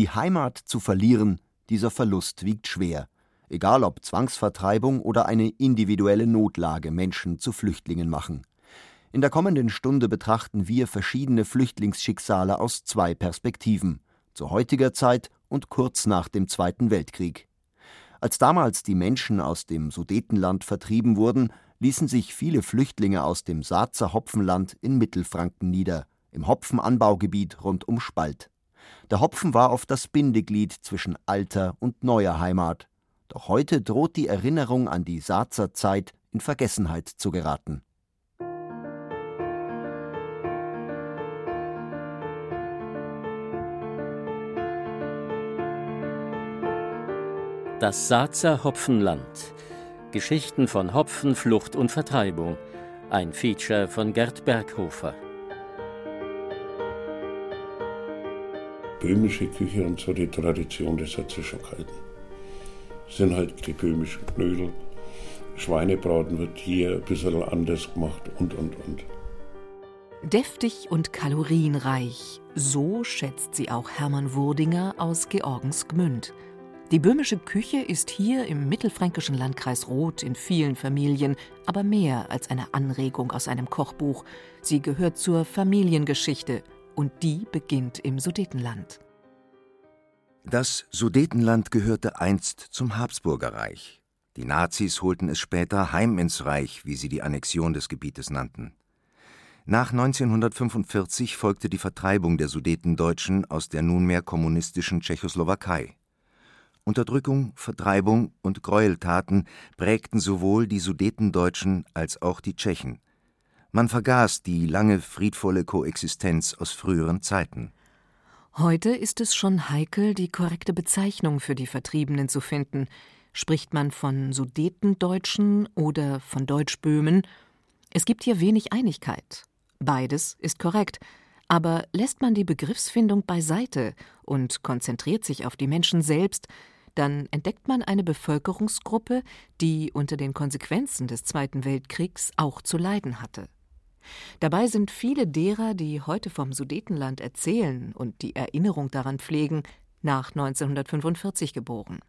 Die Heimat zu verlieren, dieser Verlust wiegt schwer, egal ob Zwangsvertreibung oder eine individuelle Notlage Menschen zu Flüchtlingen machen. In der kommenden Stunde betrachten wir verschiedene Flüchtlingsschicksale aus zwei Perspektiven, zu heutiger Zeit und kurz nach dem Zweiten Weltkrieg. Als damals die Menschen aus dem Sudetenland vertrieben wurden, ließen sich viele Flüchtlinge aus dem Saatzer Hopfenland in Mittelfranken nieder, im Hopfenanbaugebiet rund um Spalt. Der Hopfen war oft das Bindeglied zwischen alter und neuer Heimat. Doch heute droht die Erinnerung an die Saatzer Zeit in Vergessenheit zu geraten. Das Saatzer Hopfenland. Geschichten von Hopfen, Flucht und Vertreibung. Ein Feature von Gerd Berghofer. Böhmische Küche und so die Tradition, das hat sich schon gehalten. Das sind halt die böhmischen Knödel. Schweinebraten wird hier ein bisschen anders gemacht und, und, und. Deftig und kalorienreich, so schätzt sie auch Hermann Wurdinger aus Georgens Gmünd. Die böhmische Küche ist hier im mittelfränkischen Landkreis Roth in vielen Familien aber mehr als eine Anregung aus einem Kochbuch. Sie gehört zur Familiengeschichte und die beginnt im Sudetenland. Das Sudetenland gehörte einst zum Habsburgerreich. Die Nazis holten es später heim ins Reich, wie sie die Annexion des Gebietes nannten. Nach 1945 folgte die Vertreibung der Sudetendeutschen aus der nunmehr kommunistischen Tschechoslowakei. Unterdrückung, Vertreibung und Gräueltaten prägten sowohl die Sudetendeutschen als auch die Tschechen. Man vergaß die lange friedvolle Koexistenz aus früheren Zeiten. Heute ist es schon heikel, die korrekte Bezeichnung für die Vertriebenen zu finden. Spricht man von Sudetendeutschen oder von Deutschböhmen? Es gibt hier wenig Einigkeit. Beides ist korrekt. Aber lässt man die Begriffsfindung beiseite und konzentriert sich auf die Menschen selbst, dann entdeckt man eine Bevölkerungsgruppe, die unter den Konsequenzen des Zweiten Weltkriegs auch zu leiden hatte. Dabei sind viele derer, die heute vom Sudetenland erzählen und die Erinnerung daran pflegen, nach 1945 geboren.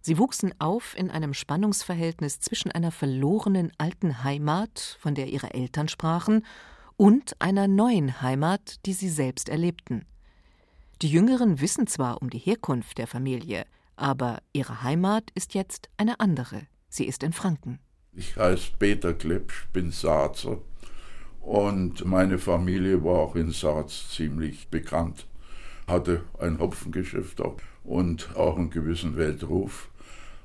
Sie wuchsen auf in einem Spannungsverhältnis zwischen einer verlorenen alten Heimat, von der ihre Eltern sprachen, und einer neuen Heimat, die sie selbst erlebten. Die Jüngeren wissen zwar um die Herkunft der Familie, aber ihre Heimat ist jetzt eine andere. Sie ist in Franken. Ich heiße Peter Klepsch, bin Saatzer und meine Familie war auch in Saaz ziemlich bekannt, hatte ein Hopfengeschäft auch und auch einen gewissen Weltruf.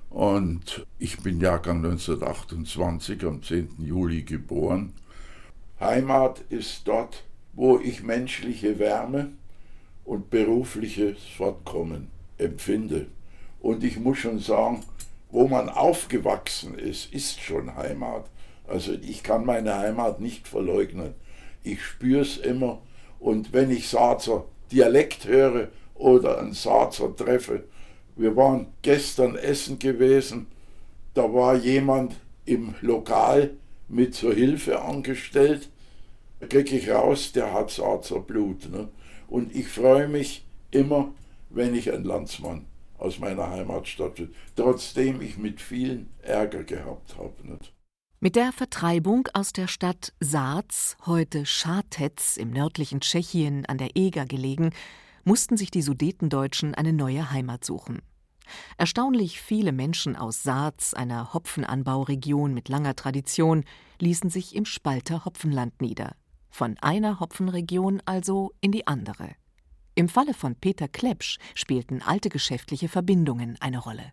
Und ich bin Jahrgang 1928, am 10. Juli geboren. Heimat ist dort, wo ich menschliche Wärme und berufliches Fortkommen empfinde. Und ich muss schon sagen, wo man aufgewachsen ist, ist schon Heimat. Also ich kann meine Heimat nicht verleugnen. Ich spüre es immer. Und wenn ich Saazer Dialekt höre oder einen Saazer treffe, wir waren gestern essen gewesen, da war jemand im Lokal mit zur Hilfe angestellt, da kriege ich raus, der hat Saazer Blut. Ne? Und ich freue mich immer, wenn ich einen Landsmann aus meiner Heimatstadt will, trotzdem ich mit vielen Ärger gehabt habe. Nicht? Mit der Vertreibung aus der Stadt Saaz, heute Schartez im nördlichen Tschechien an der Eger gelegen, mussten sich die Sudetendeutschen eine neue Heimat suchen. Erstaunlich viele Menschen aus Saaz, einer Hopfenanbauregion mit langer Tradition, ließen sich im Spalter Hopfenland nieder. Von einer Hopfenregion also in die andere. Im Falle von Peter Klepsch spielten alte geschäftliche Verbindungen eine Rolle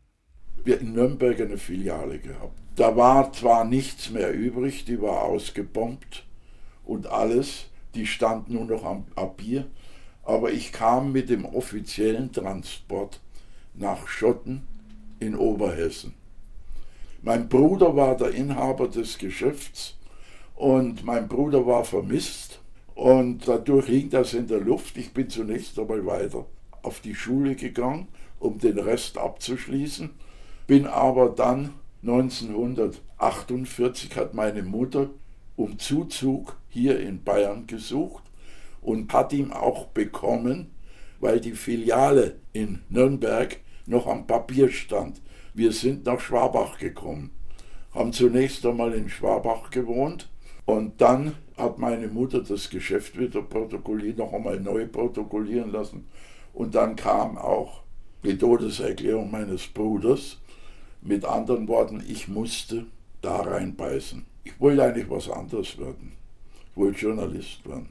wir in Nürnberg eine Filiale gehabt. Da war zwar nichts mehr übrig, die war ausgebombt und alles, die stand nur noch am, Bier, aber ich kam mit dem offiziellen Transport nach Schotten in Oberhessen. Mein Bruder war der Inhaber des Geschäfts und mein Bruder war vermisst und dadurch hing das in der Luft. Ich bin zunächst einmal weiter auf die Schule gegangen, um den Rest abzuschließen, bin aber dann 1948 hat meine Mutter um Zuzug hier in Bayern gesucht und hat ihn auch bekommen, weil die Filiale in Nürnberg noch am Papier stand. Wir sind nach Schwabach gekommen, haben zunächst einmal in Schwabach gewohnt und dann hat meine Mutter das Geschäft wieder protokolliert, noch einmal neu protokollieren lassen. Und dann kam auch die Todeserklärung meines Bruders. Mit anderen Worten, ich musste da reinbeißen. Ich wollte eigentlich was anderes werden. Ich wollte Journalist werden.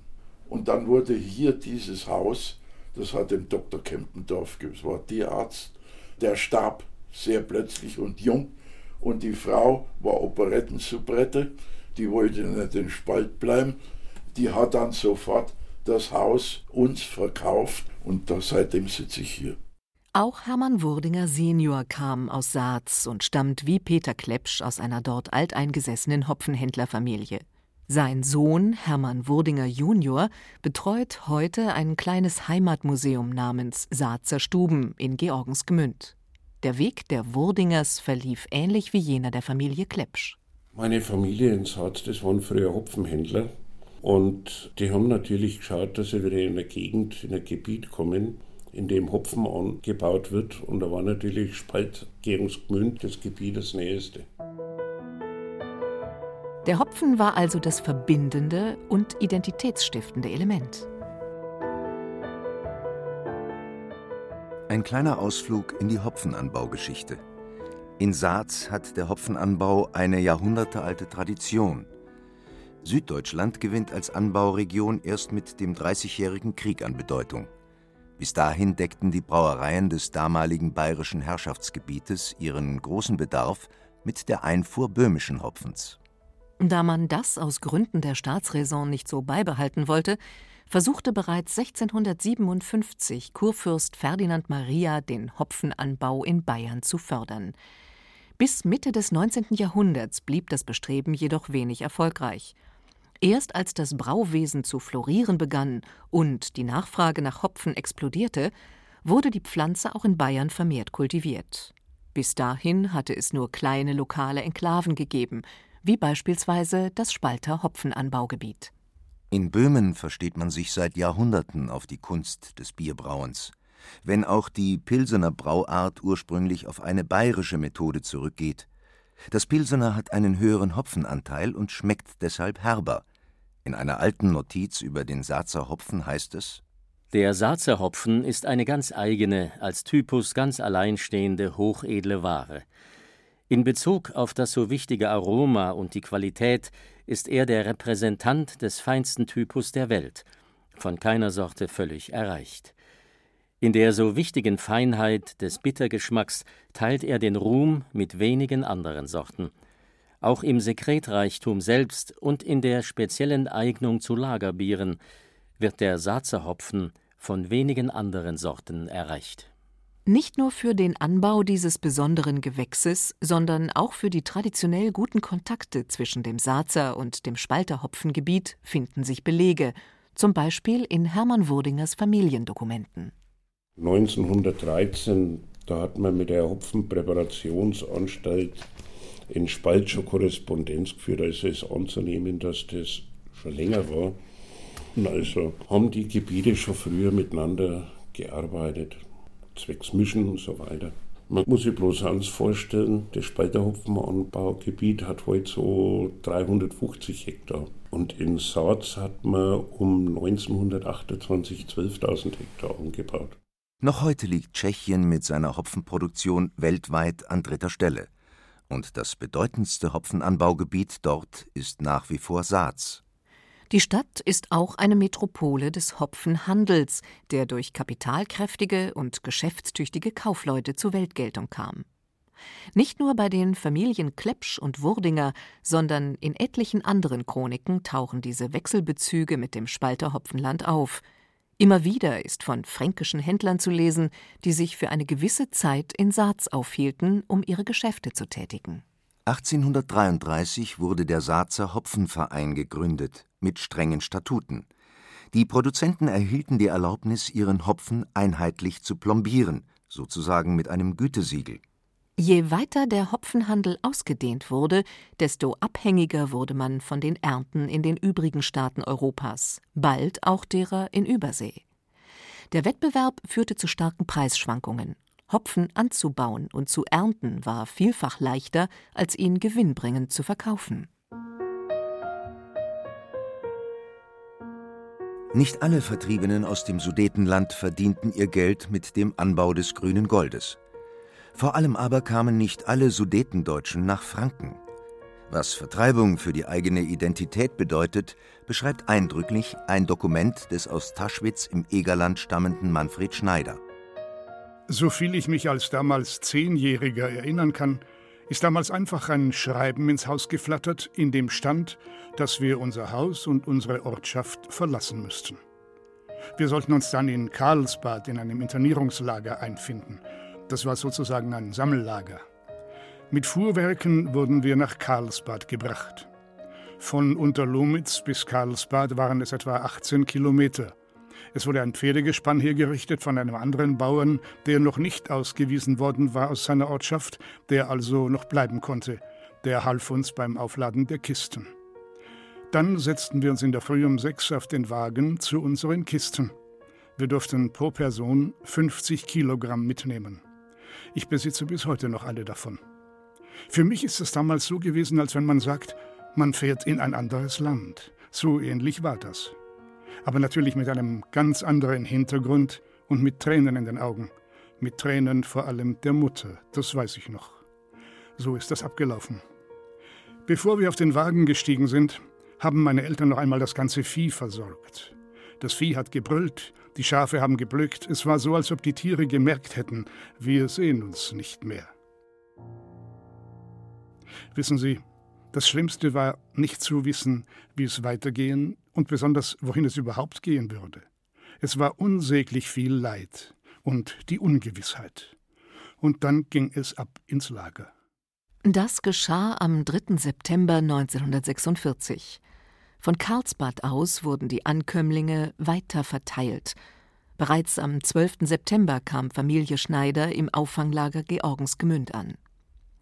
Und dann wurde hier dieses Haus, das hat dem Dr. Kempendorf, das war Tierarzt, der starb sehr plötzlich und jung. Und die Frau war Operettensoubrette, die wollte nicht in Spalt bleiben. Die hat dann sofort das Haus uns verkauft und da, seitdem sitze ich hier. Auch Hermann Wurdinger Senior kam aus Saaz und stammt wie Peter Klepsch aus einer dort alteingesessenen Hopfenhändlerfamilie. Sein Sohn Hermann Wurdinger Junior betreut heute ein kleines Heimatmuseum namens Saazer Stuben in Georgensgmünd. Der Weg der Wurdingers verlief ähnlich wie jener der Familie Klepsch. Meine Familie in Saaz, das waren früher Hopfenhändler. Und die haben natürlich geschaut, dass sie wieder in eine Gegend, in ein Gebiet kommen, in dem Hopfen angebaut wird. Und da war natürlich Spalt, Georgensgmünd, das Gebiet das nächste. Der Hopfen war also das verbindende und identitätsstiftende Element. Ein kleiner Ausflug in die Hopfenanbaugeschichte. In Saaz hat der Hopfenanbau eine jahrhundertealte Tradition. Süddeutschland gewinnt als Anbauregion erst mit dem Dreißigjährigen Krieg an Bedeutung. Bis dahin deckten die Brauereien des damaligen bayerischen Herrschaftsgebietes ihren großen Bedarf mit der Einfuhr böhmischen Hopfens. Da man das aus Gründen der Staatsräson nicht so beibehalten wollte, versuchte bereits 1657 Kurfürst Ferdinand Maria den Hopfenanbau in Bayern zu fördern. Bis Mitte des 19. Jahrhunderts blieb das Bestreben jedoch wenig erfolgreich. Erst als das Brauwesen zu florieren begann und die Nachfrage nach Hopfen explodierte, wurde die Pflanze auch in Bayern vermehrt kultiviert. Bis dahin hatte es nur kleine lokale Enklaven gegeben, wie beispielsweise das Spalter Hopfenanbaugebiet. In Böhmen versteht man sich seit Jahrhunderten auf die Kunst des Bierbrauens. Wenn auch die Pilsener Brauart ursprünglich auf eine bayerische Methode zurückgeht. Das Pilsener hat einen höheren Hopfenanteil und schmeckt deshalb herber. In einer alten Notiz über den Saazer Hopfen heißt es: Der Saazer Hopfen ist eine ganz eigene, als Typus ganz alleinstehende, hochedle Ware. In Bezug auf das so wichtige Aroma und die Qualität ist er der Repräsentant des feinsten Typus der Welt, von keiner Sorte völlig erreicht. In der so wichtigen Feinheit des Bittergeschmacks teilt er den Ruhm mit wenigen anderen Sorten. Auch im Sekretreichtum selbst und in der speziellen Eignung zu Lagerbieren wird der Saazer von wenigen anderen Sorten erreicht. Nicht nur für den Anbau dieses besonderen Gewächses, sondern auch für die traditionell guten Kontakte zwischen dem Saazer und dem Spalterhopfengebiet finden sich Belege, zum Beispiel in Hermann Wurdingers Familiendokumenten. 1913, da hat man mit der Hopfenpräparationsanstalt in Spalt schon Korrespondenz geführt, also ist anzunehmen, dass das schon länger war. Und also haben die Gebiete schon früher miteinander gearbeitet zwecks Mischen und so weiter. Man muss sich bloß eins vorstellen, das Spalterhopfenanbaugebiet hat heute so 350 Hektar. Und in Saaz hat man um 1928 12.000 Hektar angebaut. Noch heute liegt Tschechien mit seiner Hopfenproduktion weltweit an dritter Stelle. Und das bedeutendste Hopfenanbaugebiet dort ist nach wie vor Saaz. Die Stadt ist auch eine Metropole des Hopfenhandels, der durch kapitalkräftige und geschäftstüchtige Kaufleute zur Weltgeltung kam. Nicht nur bei den Familien Klepsch und Wurdinger, sondern in etlichen anderen Chroniken tauchen diese Wechselbezüge mit dem Spalter Hopfenland auf. Immer wieder ist von fränkischen Händlern zu lesen, die sich für eine gewisse Zeit in Saaz aufhielten, um ihre Geschäfte zu tätigen. 1833 wurde der Saazer Hopfenverein gegründet, mit strengen Statuten. Die Produzenten erhielten die Erlaubnis, ihren Hopfen einheitlich zu plombieren, sozusagen mit einem Gütesiegel. Je weiter der Hopfenhandel ausgedehnt wurde, desto abhängiger wurde man von den Ernten in den übrigen Staaten Europas, bald auch derer in Übersee. Der Wettbewerb führte zu starken Preisschwankungen. Hopfen anzubauen und zu ernten war vielfach leichter, als ihn gewinnbringend zu verkaufen. Nicht alle Vertriebenen aus dem Sudetenland verdienten ihr Geld mit dem Anbau des grünen Goldes. Vor allem aber kamen nicht alle Sudetendeutschen nach Franken. Was Vertreibung für die eigene Identität bedeutet, beschreibt eindrücklich ein Dokument des aus Taschwitz im Egerland stammenden Manfred Schneider. Soviel ich mich als damals Zehnjähriger erinnern kann, ist damals einfach ein Schreiben ins Haus geflattert, in dem stand, dass wir unser Haus und unsere Ortschaft verlassen müssten. Wir sollten uns dann in Karlsbad in einem Internierungslager einfinden – das war sozusagen ein Sammellager. Mit Fuhrwerken wurden wir nach Karlsbad gebracht. Von Unterlomitz bis Karlsbad waren es etwa 18 Kilometer. Es wurde ein Pferdegespann hergerichtet von einem anderen Bauern, der noch nicht ausgewiesen worden war aus seiner Ortschaft, der also noch bleiben konnte. Der half uns beim Aufladen der Kisten. Dann setzten wir uns in der Früh um sechs auf den Wagen zu unseren Kisten. Wir durften pro Person 50 Kilogramm mitnehmen. Ich besitze bis heute noch alle davon. Für mich ist es damals so gewesen, als wenn man sagt, man fährt in ein anderes Land. So ähnlich war das. Aber natürlich mit einem ganz anderen Hintergrund und mit Tränen in den Augen. Mit Tränen vor allem der Mutter, das weiß ich noch. So ist das abgelaufen. Bevor wir auf den Wagen gestiegen sind, haben meine Eltern noch einmal das ganze Vieh versorgt. Das Vieh hat gebrüllt, die Schafe haben geblökt, es war so, als ob die Tiere gemerkt hätten, wir sehen uns nicht mehr. Wissen Sie, das Schlimmste war, nicht zu wissen, wie es weitergehen und besonders, wohin es überhaupt gehen würde. Es war unsäglich viel Leid und die Ungewissheit. Und dann ging es ab ins Lager. Das geschah am 3. September 1946. Von Karlsbad aus wurden die Ankömmlinge weiter verteilt. Bereits am 12. September kam Familie Schneider im Auffanglager Georgensgemünd an.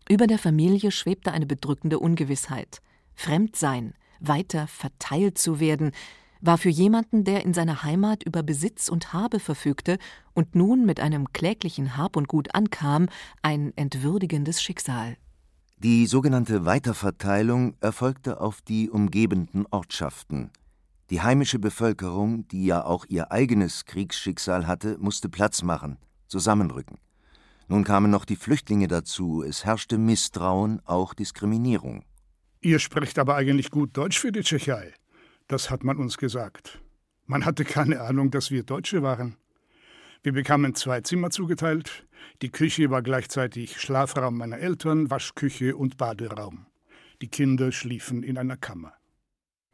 Über der Familie schwebte eine bedrückende Ungewissheit. Fremdsein, weiter verteilt zu werden, war für jemanden, der in seiner Heimat über Besitz und Habe verfügte und nun mit einem kläglichen Hab und Gut ankam, ein entwürdigendes Schicksal. Die sogenannte Weiterverteilung erfolgte auf die umgebenden Ortschaften. Die heimische Bevölkerung, die ja auch ihr eigenes Kriegsschicksal hatte, musste Platz machen, zusammenrücken. Nun kamen noch die Flüchtlinge dazu, es herrschte Misstrauen, auch Diskriminierung. Ihr sprecht aber eigentlich gut Deutsch für die Tschechei. Das hat man uns gesagt. Man hatte keine Ahnung, dass wir Deutsche waren. Wir bekamen zwei Zimmer zugeteilt. Die Küche war gleichzeitig Schlafraum meiner Eltern, Waschküche und Baderaum. Die Kinder schliefen in einer Kammer.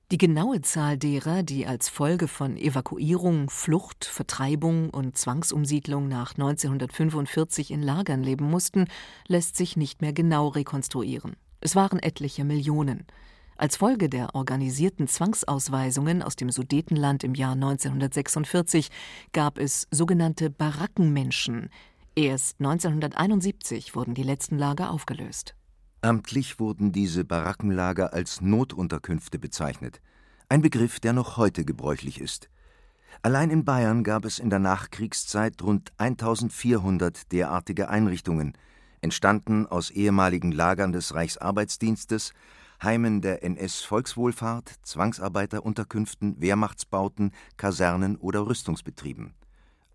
Die genaue Zahl derer, die als Folge von Evakuierung, Flucht, Vertreibung und Zwangsumsiedlung nach 1945 in Lagern leben mussten, lässt sich nicht mehr genau rekonstruieren. Es waren etliche Millionen. Als Folge der organisierten Zwangsausweisungen aus dem Sudetenland im Jahr 1946 gab es sogenannte Barackenmenschen. Erst 1971 wurden die letzten Lager aufgelöst. Amtlich wurden diese Barackenlager als Notunterkünfte bezeichnet, ein Begriff, der noch heute gebräuchlich ist. Allein in Bayern gab es in der Nachkriegszeit rund 1400 derartige Einrichtungen, entstanden aus ehemaligen Lagern des Reichsarbeitsdienstes, Heimen der NS-Volkswohlfahrt, Zwangsarbeiterunterkünften, Wehrmachtsbauten, Kasernen oder Rüstungsbetrieben.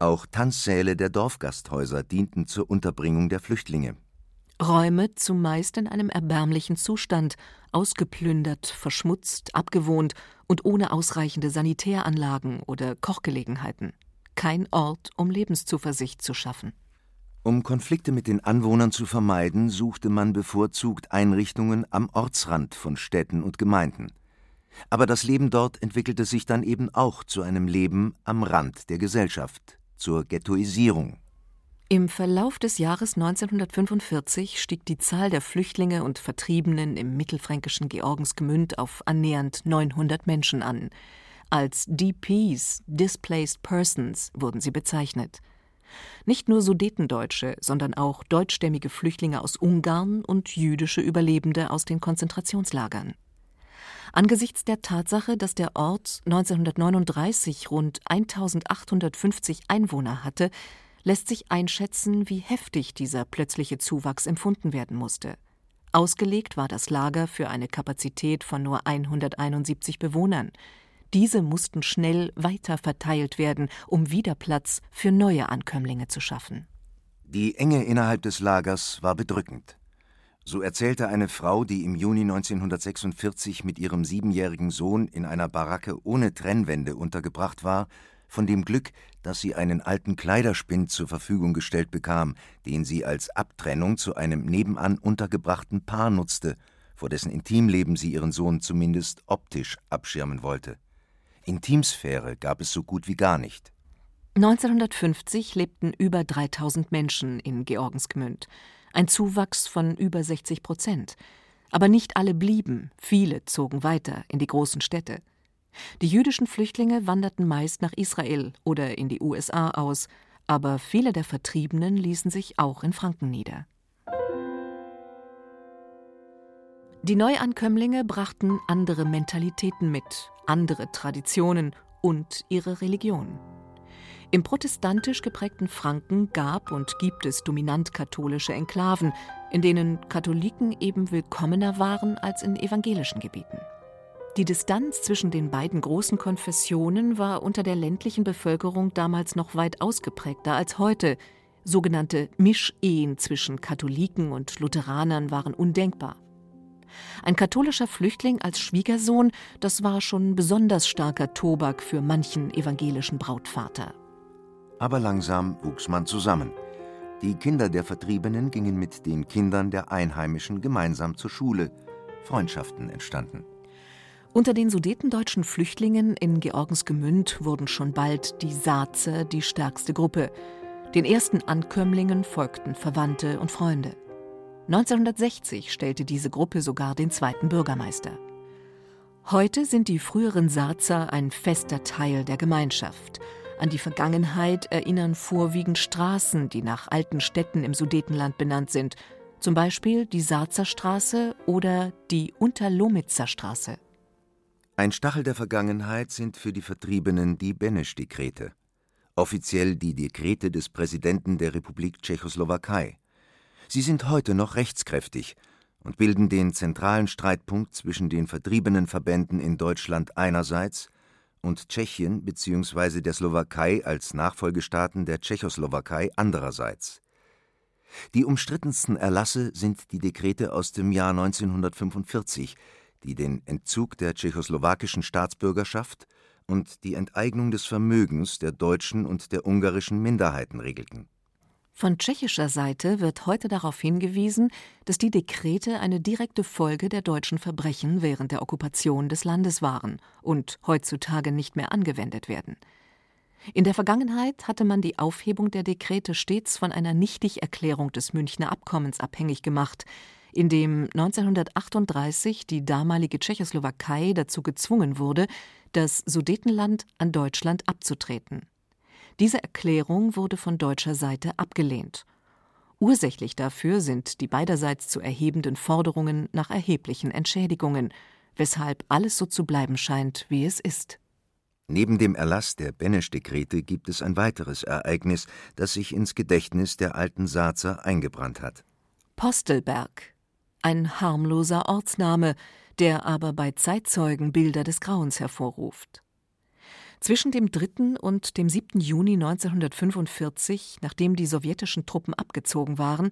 Auch Tanzsäle der Dorfgasthäuser dienten zur Unterbringung der Flüchtlinge. Räume zumeist in einem erbärmlichen Zustand, ausgeplündert, verschmutzt, abgewohnt und ohne ausreichende Sanitäranlagen oder Kochgelegenheiten. Kein Ort, um Lebenszuversicht zu schaffen. Um Konflikte mit den Anwohnern zu vermeiden, suchte man bevorzugt Einrichtungen am Ortsrand von Städten und Gemeinden. Aber das Leben dort entwickelte sich dann eben auch zu einem Leben am Rand der Gesellschaft, zur Ghettoisierung. Im Verlauf des Jahres 1945 stieg die Zahl der Flüchtlinge und Vertriebenen im mittelfränkischen Georgensgemünd auf annähernd 900 Menschen an. Als DPs, Displaced Persons, wurden sie bezeichnet. Nicht nur Sudetendeutsche, sondern auch deutschstämmige Flüchtlinge aus Ungarn und jüdische Überlebende aus den Konzentrationslagern. Angesichts der Tatsache, dass der Ort 1939 rund 1850 Einwohner hatte, lässt sich einschätzen, wie heftig dieser plötzliche Zuwachs empfunden werden musste. Ausgelegt war das Lager für eine Kapazität von nur 171 Bewohnern. Diese mussten schnell weiter verteilt werden, um wieder Platz für neue Ankömmlinge zu schaffen. Die Enge innerhalb des Lagers war bedrückend. So erzählte eine Frau, die im Juni 1946 mit ihrem siebenjährigen Sohn in einer Baracke ohne Trennwände untergebracht war, von dem Glück, dass sie einen alten Kleiderspind zur Verfügung gestellt bekam, den sie als Abtrennung zu einem nebenan untergebrachten Paar nutzte, vor dessen Intimleben sie ihren Sohn zumindest optisch abschirmen wollte. Intimsphäre gab es so gut wie gar nicht. 1950 lebten über 3000 Menschen in Georgensgmünd, ein Zuwachs von über 60 Prozent. Aber nicht alle blieben, viele zogen weiter in die großen Städte. Die jüdischen Flüchtlinge wanderten meist nach Israel oder in die USA aus, aber viele der Vertriebenen ließen sich auch in Franken nieder. Die Neuankömmlinge brachten andere Mentalitäten mit, andere Traditionen und ihre Religion. Im protestantisch geprägten Franken gab und gibt es dominant katholische Enklaven, in denen Katholiken eben willkommener waren als in evangelischen Gebieten. Die Distanz zwischen den beiden großen Konfessionen war unter der ländlichen Bevölkerung damals noch weit ausgeprägter als heute. Sogenannte Mischehen zwischen Katholiken und Lutheranern waren undenkbar. Ein katholischer Flüchtling als Schwiegersohn, das war schon besonders starker Tobak für manchen evangelischen Brautvater. Aber langsam wuchs man zusammen. Die Kinder der Vertriebenen gingen mit den Kindern der Einheimischen gemeinsam zur Schule. Freundschaften entstanden. Unter den sudetendeutschen Flüchtlingen in Georgensgemünd wurden schon bald die Saazer die stärkste Gruppe. Den ersten Ankömmlingen folgten Verwandte und Freunde. 1960 stellte diese Gruppe sogar den zweiten Bürgermeister. Heute sind die früheren Saazer ein fester Teil der Gemeinschaft. An die Vergangenheit erinnern vorwiegend Straßen, die nach alten Städten im Sudetenland benannt sind, zum Beispiel die Saazer Straße oder die Unterlomitzer Straße. Ein Stachel der Vergangenheit sind für die Vertriebenen die Benesch-Dekrete, offiziell die Dekrete des Präsidenten der Republik Tschechoslowakei. Sie sind heute noch rechtskräftig und bilden den zentralen Streitpunkt zwischen den vertriebenen Verbänden in Deutschland einerseits und Tschechien bzw. der Slowakei als Nachfolgestaaten der Tschechoslowakei andererseits. Die umstrittensten Erlasse sind die Dekrete aus dem Jahr 1945, die den Entzug der tschechoslowakischen Staatsbürgerschaft und die Enteignung des Vermögens der deutschen und der ungarischen Minderheiten regelten. Von tschechischer Seite wird heute darauf hingewiesen, dass die Dekrete eine direkte Folge der deutschen Verbrechen während der Okkupation des Landes waren und heutzutage nicht mehr angewendet werden. In der Vergangenheit hatte man die Aufhebung der Dekrete stets von einer Nichtigerklärung des Münchner Abkommens abhängig gemacht, in dem 1938 die damalige Tschechoslowakei dazu gezwungen wurde, das Sudetenland an Deutschland abzutreten. Diese Erklärung wurde von deutscher Seite abgelehnt. Ursächlich dafür sind die beiderseits zu erhebenden Forderungen nach erheblichen Entschädigungen, weshalb alles so zu bleiben scheint, wie es ist. Neben dem Erlass der Benesch-Dekrete gibt es ein weiteres Ereignis, das sich ins Gedächtnis der alten Saazer eingebrannt hat. Postelberg ein harmloser Ortsname, der aber bei Zeitzeugen Bilder des Grauens hervorruft. Zwischen dem 3. und dem 7. Juni 1945, nachdem die sowjetischen Truppen abgezogen waren,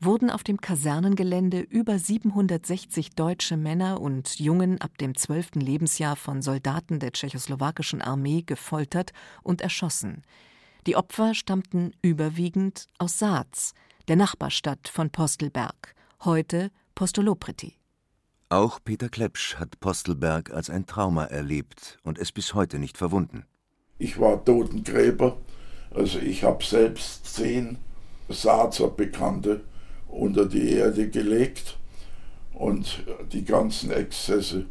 wurden auf dem Kasernengelände über 760 deutsche Männer und Jungen ab dem 12. Lebensjahr von Soldaten der tschechoslowakischen Armee gefoltert und erschossen. Die Opfer stammten überwiegend aus Saaz, der Nachbarstadt von Postelberg, heute Postolopreti. Auch Peter Klepsch hat Postelberg als ein Trauma erlebt und es bis heute nicht verwunden. Ich war Totengräber, also ich habe selbst zehn Saazer Bekannte unter die Erde gelegt und die ganzen Exzesse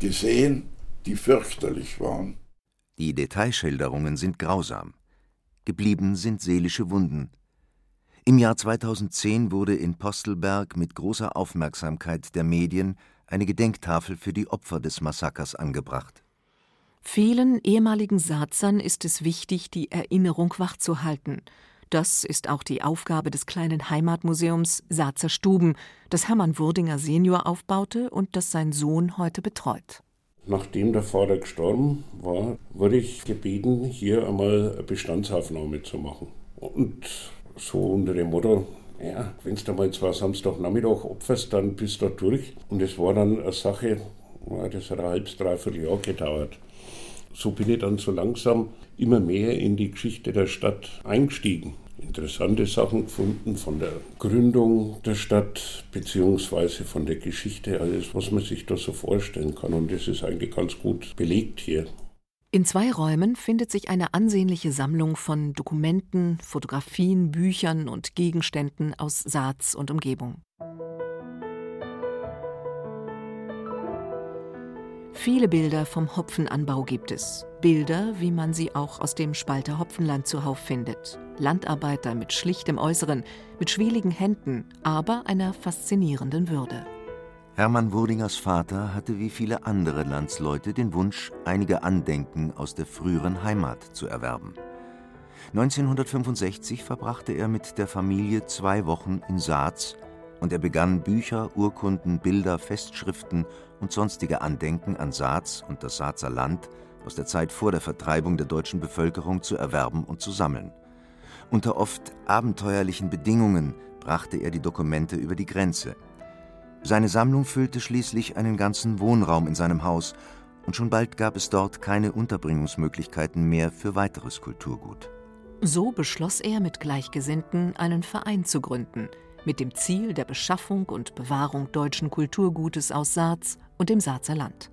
gesehen, die fürchterlich waren. Die Detailschilderungen sind grausam. Geblieben sind seelische Wunden, im Jahr 2010 wurde in Postelberg mit großer Aufmerksamkeit der Medien eine Gedenktafel für die Opfer des Massakers angebracht. Vielen ehemaligen Sazern ist es wichtig, die Erinnerung wachzuhalten. Das ist auch die Aufgabe des kleinen Heimatmuseums Sazer Stuben, das Hermann Wurdinger Senior aufbaute und das sein Sohn heute betreut. Nachdem der Vater gestorben war, wurde ich gebeten, hier einmal eine Bestandsaufnahme zu machen. Und so unter dem Motto, ja, wenn du mal zwar Samstagnachmittag opferst, dann bist du da durch. Und es war dann eine Sache, das hat ein halbes, dreiviertel Jahr gedauert. So bin ich dann so langsam immer mehr in die Geschichte der Stadt eingestiegen. Interessante Sachen gefunden von der Gründung der Stadt beziehungsweise von der Geschichte, alles, was man sich da so vorstellen kann. Und das ist eigentlich ganz gut belegt hier. In zwei Räumen findet sich eine ansehnliche Sammlung von Dokumenten, Fotografien, Büchern und Gegenständen aus Saaz und Umgebung. Viele Bilder vom Hopfenanbau gibt es. Bilder, wie man sie auch aus dem Spalter Hopfenland zuhauf findet. Landarbeiter mit schlichtem Äußeren, mit schwieligen Händen, aber einer faszinierenden Würde. Hermann Wurdingers Vater hatte wie viele andere Landsleute den Wunsch, einige Andenken aus der früheren Heimat zu erwerben. 1965 verbrachte er mit der Familie zwei Wochen in Saaz und er begann Bücher, Urkunden, Bilder, Festschriften und sonstige Andenken an Saaz und das Saazer Land aus der Zeit vor der Vertreibung der deutschen Bevölkerung zu erwerben und zu sammeln. Unter oft abenteuerlichen Bedingungen brachte er die Dokumente über die Grenze – seine Sammlung füllte schließlich einen ganzen Wohnraum in seinem Haus, und schon bald gab es dort keine Unterbringungsmöglichkeiten mehr für weiteres Kulturgut. So beschloss er mit Gleichgesinnten einen Verein zu gründen, mit dem Ziel der Beschaffung und Bewahrung deutschen Kulturgutes aus Saaz und dem Saazer Land.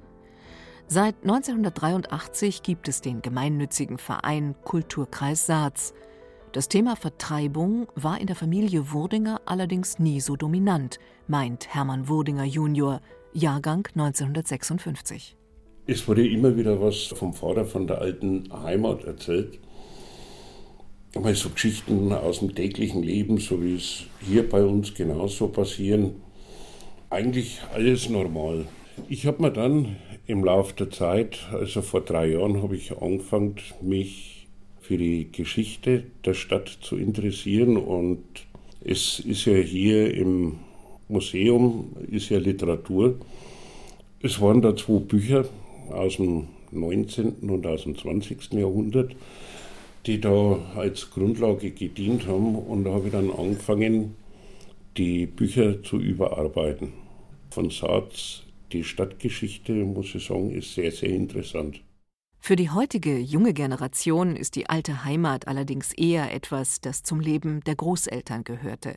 Seit 1983 gibt es den gemeinnützigen Verein Kulturkreis Saaz, das Thema Vertreibung war in der Familie Wurdinger allerdings nie so dominant, meint Hermann Wurdinger Junior, Jahrgang 1956. Es wurde immer wieder was vom Vater von der alten Heimat erzählt. Mal so Geschichten aus dem täglichen Leben, so wie es hier bei uns genauso passieren. Eigentlich alles normal. Ich habe mir dann im Laufe der Zeit, also vor drei Jahren, habe ich angefangen, mich für die Geschichte der Stadt zu interessieren. Und es ist ja hier im Museum, ist ja Literatur. Es waren da zwei Bücher aus dem 19. und aus dem 20. Jahrhundert, die da als Grundlage gedient haben. Und da habe ich dann angefangen, die Bücher zu überarbeiten. Von Saatz, die Stadtgeschichte, muss ich sagen, ist sehr, sehr interessant. Für die heutige junge Generation ist die alte Heimat allerdings eher etwas, das zum Leben der Großeltern gehörte.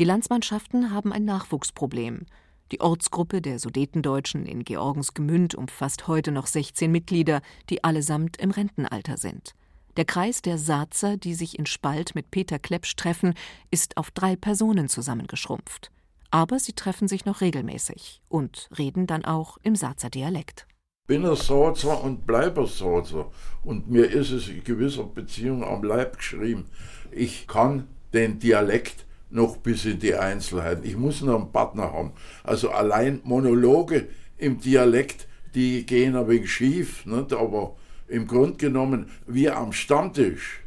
Die Landsmannschaften haben ein Nachwuchsproblem. Die Ortsgruppe der Sudetendeutschen in Georgensgemünd umfasst heute noch 16 Mitglieder, die allesamt im Rentenalter sind. Der Kreis der Saazer, die sich in Spalt mit Peter Klepsch treffen, ist auf drei Personen zusammengeschrumpft. Aber sie treffen sich noch regelmäßig und reden dann auch im Saazer Dialekt bin ein Sozer und bleibe ein Sozer. Und mir ist es in gewisser Beziehung am Leib geschrieben. Ich kann den Dialekt noch bis in die Einzelheiten. Ich muss noch einen Partner haben. Also allein Monologe im Dialekt, die gehen ein wenig schief. Nicht? Aber im Grunde genommen, wir am Stammtisch,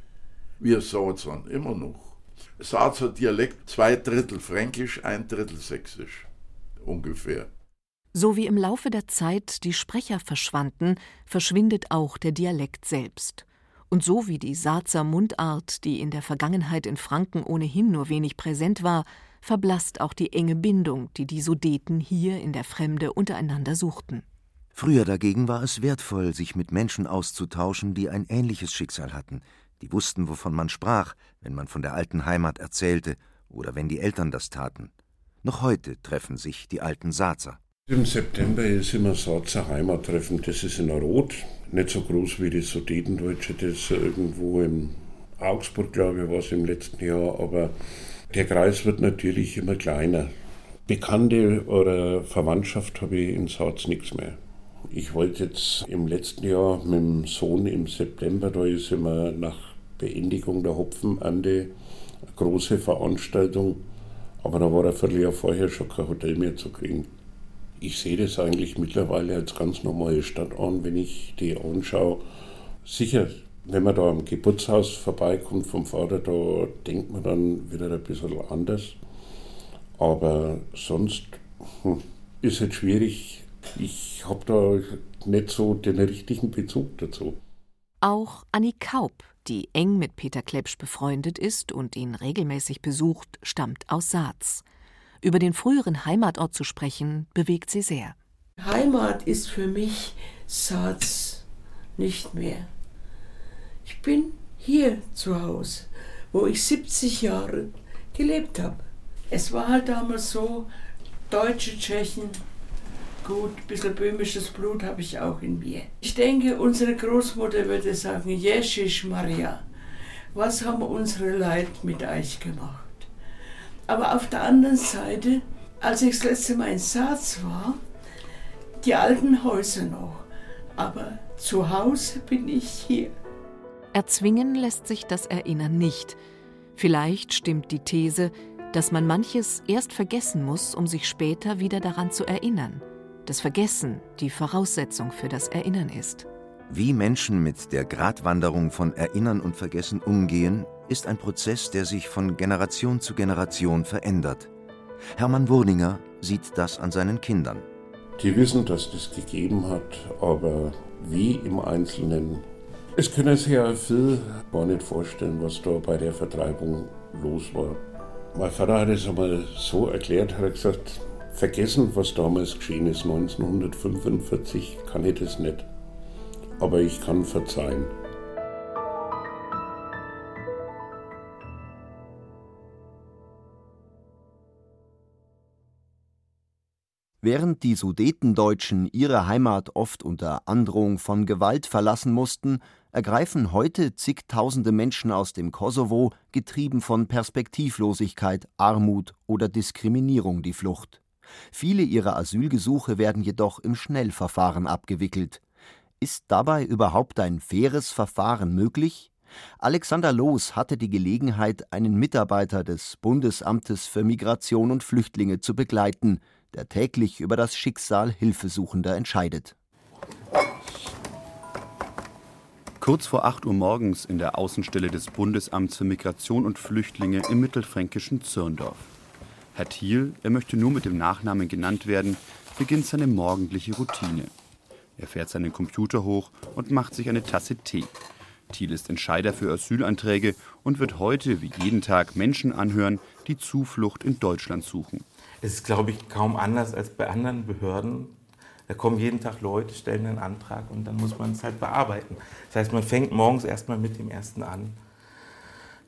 wir Sozern, immer noch. Sazer Dialekt, zwei Drittel Fränkisch, ein Drittel Sächsisch. Ungefähr. So wie im Laufe der Zeit die Sprecher verschwanden, verschwindet auch der Dialekt selbst. Und so wie die Saazer Mundart, die in der Vergangenheit in Franken ohnehin nur wenig präsent war, verblasst auch die enge Bindung, die die Sudeten hier in der Fremde untereinander suchten. Früher dagegen war es wertvoll, sich mit Menschen auszutauschen, die ein ähnliches Schicksal hatten, die wussten, wovon man sprach, wenn man von der alten Heimat erzählte oder wenn die Eltern das taten. Noch heute treffen sich die alten Saazer. Im September ist immer Sarzer Heimattreffen. Das ist in Rot. Nicht so groß wie das Sudetendeutsche, das irgendwo in Augsburg, glaube ich, war es im letzten Jahr. Aber der Kreis wird natürlich immer kleiner. Bekannte oder Verwandtschaft habe ich in Sarz nichts mehr. Ich wollte jetzt im letzten Jahr mit dem Sohn im September, da ist immer nach Beendigung der Hopfenernte eine große Veranstaltung, aber da war ein Vierteljahr vorher schon kein Hotel mehr zu kriegen. Ich sehe das eigentlich mittlerweile als ganz normale Stadt an, wenn ich die anschaue. Sicher, wenn man da am Geburtshaus vorbeikommt vom Vater, da denkt man dann wieder ein bisschen anders. Aber sonst hm, ist es schwierig. Ich habe da nicht so den richtigen Bezug dazu. Auch Annie Kaub, die eng mit Peter Klepsch befreundet ist und ihn regelmäßig besucht, stammt aus Saaz. Über den früheren Heimatort zu sprechen, bewegt sie sehr. Heimat ist für mich Saaz nicht mehr. Ich bin hier zu Hause, wo ich 70 Jahre gelebt habe. Es war halt damals so, deutsche Tschechen, gut, ein bisschen böhmisches Blut habe ich auch in mir. Ich denke, unsere Großmutter würde sagen, Jeschisch Maria, was haben unsere Leid mit euch gemacht? Aber auf der anderen Seite, als ich das letzte Mal in Saaz war, die alten Häuser noch, aber zu Hause bin ich hier. Erzwingen lässt sich das Erinnern nicht. Vielleicht stimmt die These, dass man manches erst vergessen muss, um sich später wieder daran zu erinnern. Das Vergessen die Voraussetzung für das Erinnern ist. Wie Menschen mit der Gratwanderung von Erinnern und Vergessen umgehen, ist ein Prozess, der sich von Generation zu Generation verändert. Hermann Wurninger sieht das an seinen Kindern. Die wissen, dass das gegeben hat, aber wie im Einzelnen. Es können sich ja viel gar nicht vorstellen, was da bei der Vertreibung los war. Mein Vater hat es einmal so erklärt, hat gesagt, vergessen, was damals geschehen ist, 1945, kann ich das nicht. Aber ich kann verzeihen. Während die Sudetendeutschen ihre Heimat oft unter Androhung von Gewalt verlassen mussten, ergreifen heute zigtausende Menschen aus dem Kosovo, getrieben von Perspektivlosigkeit, Armut oder Diskriminierung, die Flucht. Viele ihrer Asylgesuche werden jedoch im Schnellverfahren abgewickelt. Ist dabei überhaupt ein faires Verfahren möglich? Alexander Loos hatte die Gelegenheit, einen Mitarbeiter des Bundesamtes für Migration und Flüchtlinge zu begleiten, der täglich über das Schicksal Hilfesuchender entscheidet. Kurz vor 8 Uhr morgens in der Außenstelle des Bundesamts für Migration und Flüchtlinge im mittelfränkischen Zürndorf. Herr Thiel, er möchte nur mit dem Nachnamen genannt werden, beginnt seine morgendliche Routine. Er fährt seinen Computer hoch und macht sich eine Tasse Tee. Thiel ist Entscheider für Asylanträge und wird heute wie jeden Tag Menschen anhören, die Zuflucht in Deutschland suchen. Es ist, glaube ich, kaum anders als bei anderen Behörden. Da kommen jeden Tag Leute, stellen einen Antrag und dann muss man es halt bearbeiten. Das heißt, man fängt morgens erstmal mit dem ersten an.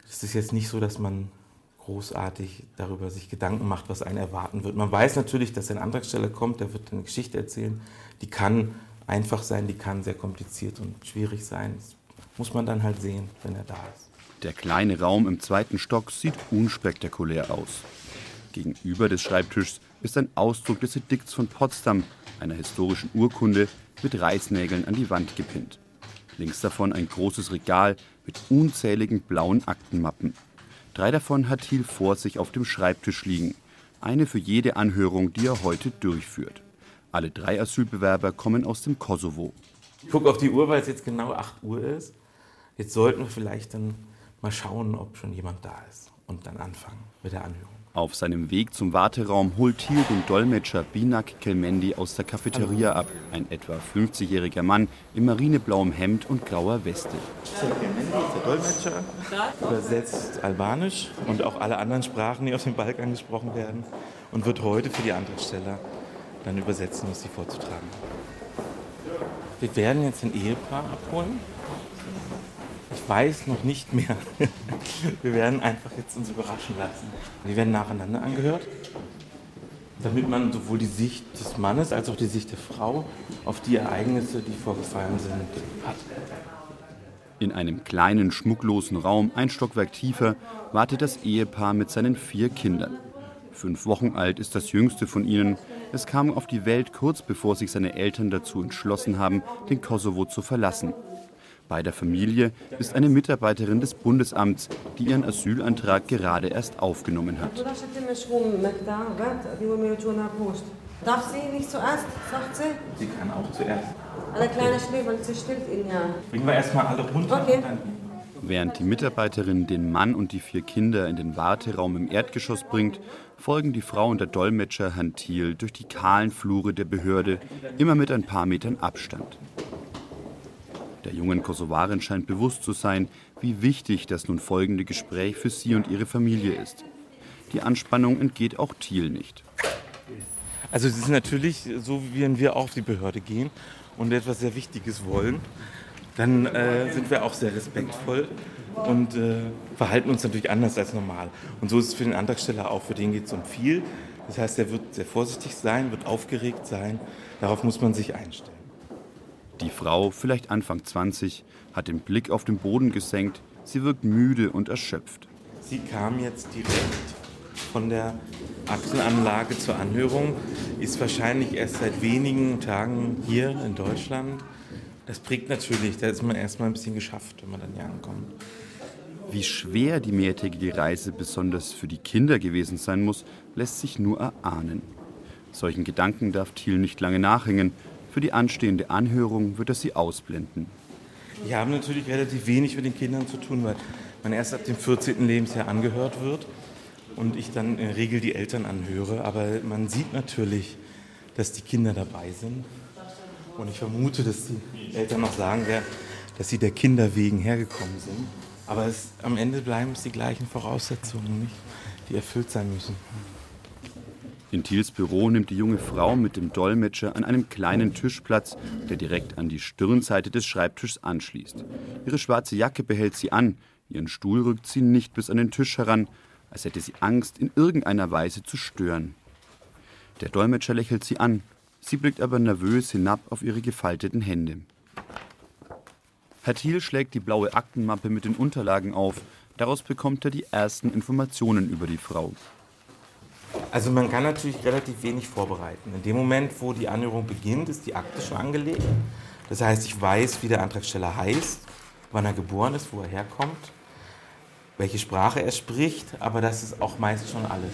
Es ist jetzt nicht so, dass man großartig darüber sich Gedanken macht, was einen erwarten wird. Man weiß natürlich, dass ein Antragsteller kommt, der wird eine Geschichte erzählen. Die kann einfach sein, die kann sehr kompliziert und schwierig sein. Das muss man dann halt sehen, wenn er da ist. Der kleine Raum im zweiten Stock sieht unspektakulär aus. Gegenüber des Schreibtischs ist ein Ausdruck des Edikts von Potsdam, einer historischen Urkunde, mit Reißnägeln an die Wand gepinnt. Links davon ein großes Regal mit unzähligen blauen Aktenmappen. Drei davon hat Thiel vor sich auf dem Schreibtisch liegen. Eine für jede Anhörung, die er heute durchführt. Alle drei Asylbewerber kommen aus dem Kosovo. Ich gucke auf die Uhr, weil es jetzt genau 8 Uhr ist. Jetzt sollten wir vielleicht dann mal schauen, ob schon jemand da ist und dann anfangen mit der Anhörung. Auf seinem Weg zum Warteraum holt Thiel den Dolmetscher Binak Kelmendi aus der Cafeteria ab. Ein etwa 50-jähriger Mann in marineblauem Hemd und grauer Weste. Kelmendi ist der Dolmetscher, übersetzt Albanisch und auch alle anderen Sprachen, die auf dem Balkan gesprochen werden und wird heute für die Antragsteller dann übersetzen, was sie vorzutragen. Wir werden jetzt ein Ehepaar abholen ich weiß noch nicht mehr. Wir werden einfach jetzt uns überraschen lassen. Wir werden nacheinander angehört. damit man sowohl die Sicht des Mannes als auch die Sicht der Frau auf die Ereignisse, die vorgefallen sind, hat. In einem kleinen, schmucklosen Raum, ein Stockwerk tiefer, wartet das Ehepaar mit seinen vier Kindern. Fünf Wochen alt ist das jüngste von ihnen. Es kam auf die Welt kurz bevor sich seine Eltern dazu entschlossen haben, den Kosovo zu verlassen. Bei der Familie ist eine Mitarbeiterin des Bundesamts, die ihren Asylantrag gerade erst aufgenommen hat. Darf sie nicht zuerst, sagt sie? Sie kann auch zuerst. Eine kleine Schnee, weil sie stillt ihn ja. Bringen wir erstmal alle runter. Okay. Während die Mitarbeiterin den Mann und die vier Kinder in den Warteraum im Erdgeschoss bringt, folgen die Frau und der Dolmetscher Herrn Thiel durch die kahlen Flure der Behörde, immer mit ein paar Metern Abstand. Der jungen Kosovarin scheint bewusst zu sein, wie wichtig das nun folgende Gespräch für sie und ihre Familie ist. Die Anspannung entgeht auch Thiel nicht. Also es ist natürlich so, wenn wir auch auf die Behörde gehen und etwas sehr Wichtiges wollen, dann äh, sind wir auch sehr respektvoll und äh, verhalten uns natürlich anders als normal. Und so ist es für den Antragsteller auch, für den geht es um viel. Das heißt, er wird sehr vorsichtig sein, wird aufgeregt sein. Darauf muss man sich einstellen. Die Frau, vielleicht Anfang 20, hat den Blick auf den Boden gesenkt. Sie wirkt müde und erschöpft. Sie kam jetzt direkt von der Achsenanlage zur Anhörung, ist wahrscheinlich erst seit wenigen Tagen hier in Deutschland. Das prägt natürlich, da ist man erstmal ein bisschen geschafft, wenn man dann hier ankommt. Wie schwer die mehrtägige Reise besonders für die Kinder gewesen sein muss, lässt sich nur erahnen. Solchen Gedanken darf Thiel nicht lange nachhängen. Für die anstehende Anhörung wird er sie ausblenden. Wir haben natürlich relativ wenig mit den Kindern zu tun, weil man erst ab dem 14. Lebensjahr angehört wird und ich dann in der Regel die Eltern anhöre. Aber man sieht natürlich, dass die Kinder dabei sind. Und ich vermute, dass die Eltern noch sagen werden, dass sie der Kinder wegen hergekommen sind. Aber es, am Ende bleiben es die gleichen Voraussetzungen, nicht? die erfüllt sein müssen. In Thiels Büro nimmt die junge Frau mit dem Dolmetscher an einem kleinen Tisch Platz, der direkt an die Stirnseite des Schreibtischs anschließt. Ihre schwarze Jacke behält sie an, ihren Stuhl rückt sie nicht bis an den Tisch heran, als hätte sie Angst, in irgendeiner Weise zu stören. Der Dolmetscher lächelt sie an, sie blickt aber nervös hinab auf ihre gefalteten Hände. Herr Thiel schlägt die blaue Aktenmappe mit den Unterlagen auf, daraus bekommt er die ersten Informationen über die Frau. Also man kann natürlich relativ wenig vorbereiten. In dem Moment, wo die Anhörung beginnt, ist die Akte schon angelegt. Das heißt, ich weiß, wie der Antragsteller heißt, wann er geboren ist, wo er herkommt, welche Sprache er spricht, aber das ist auch meist schon alles.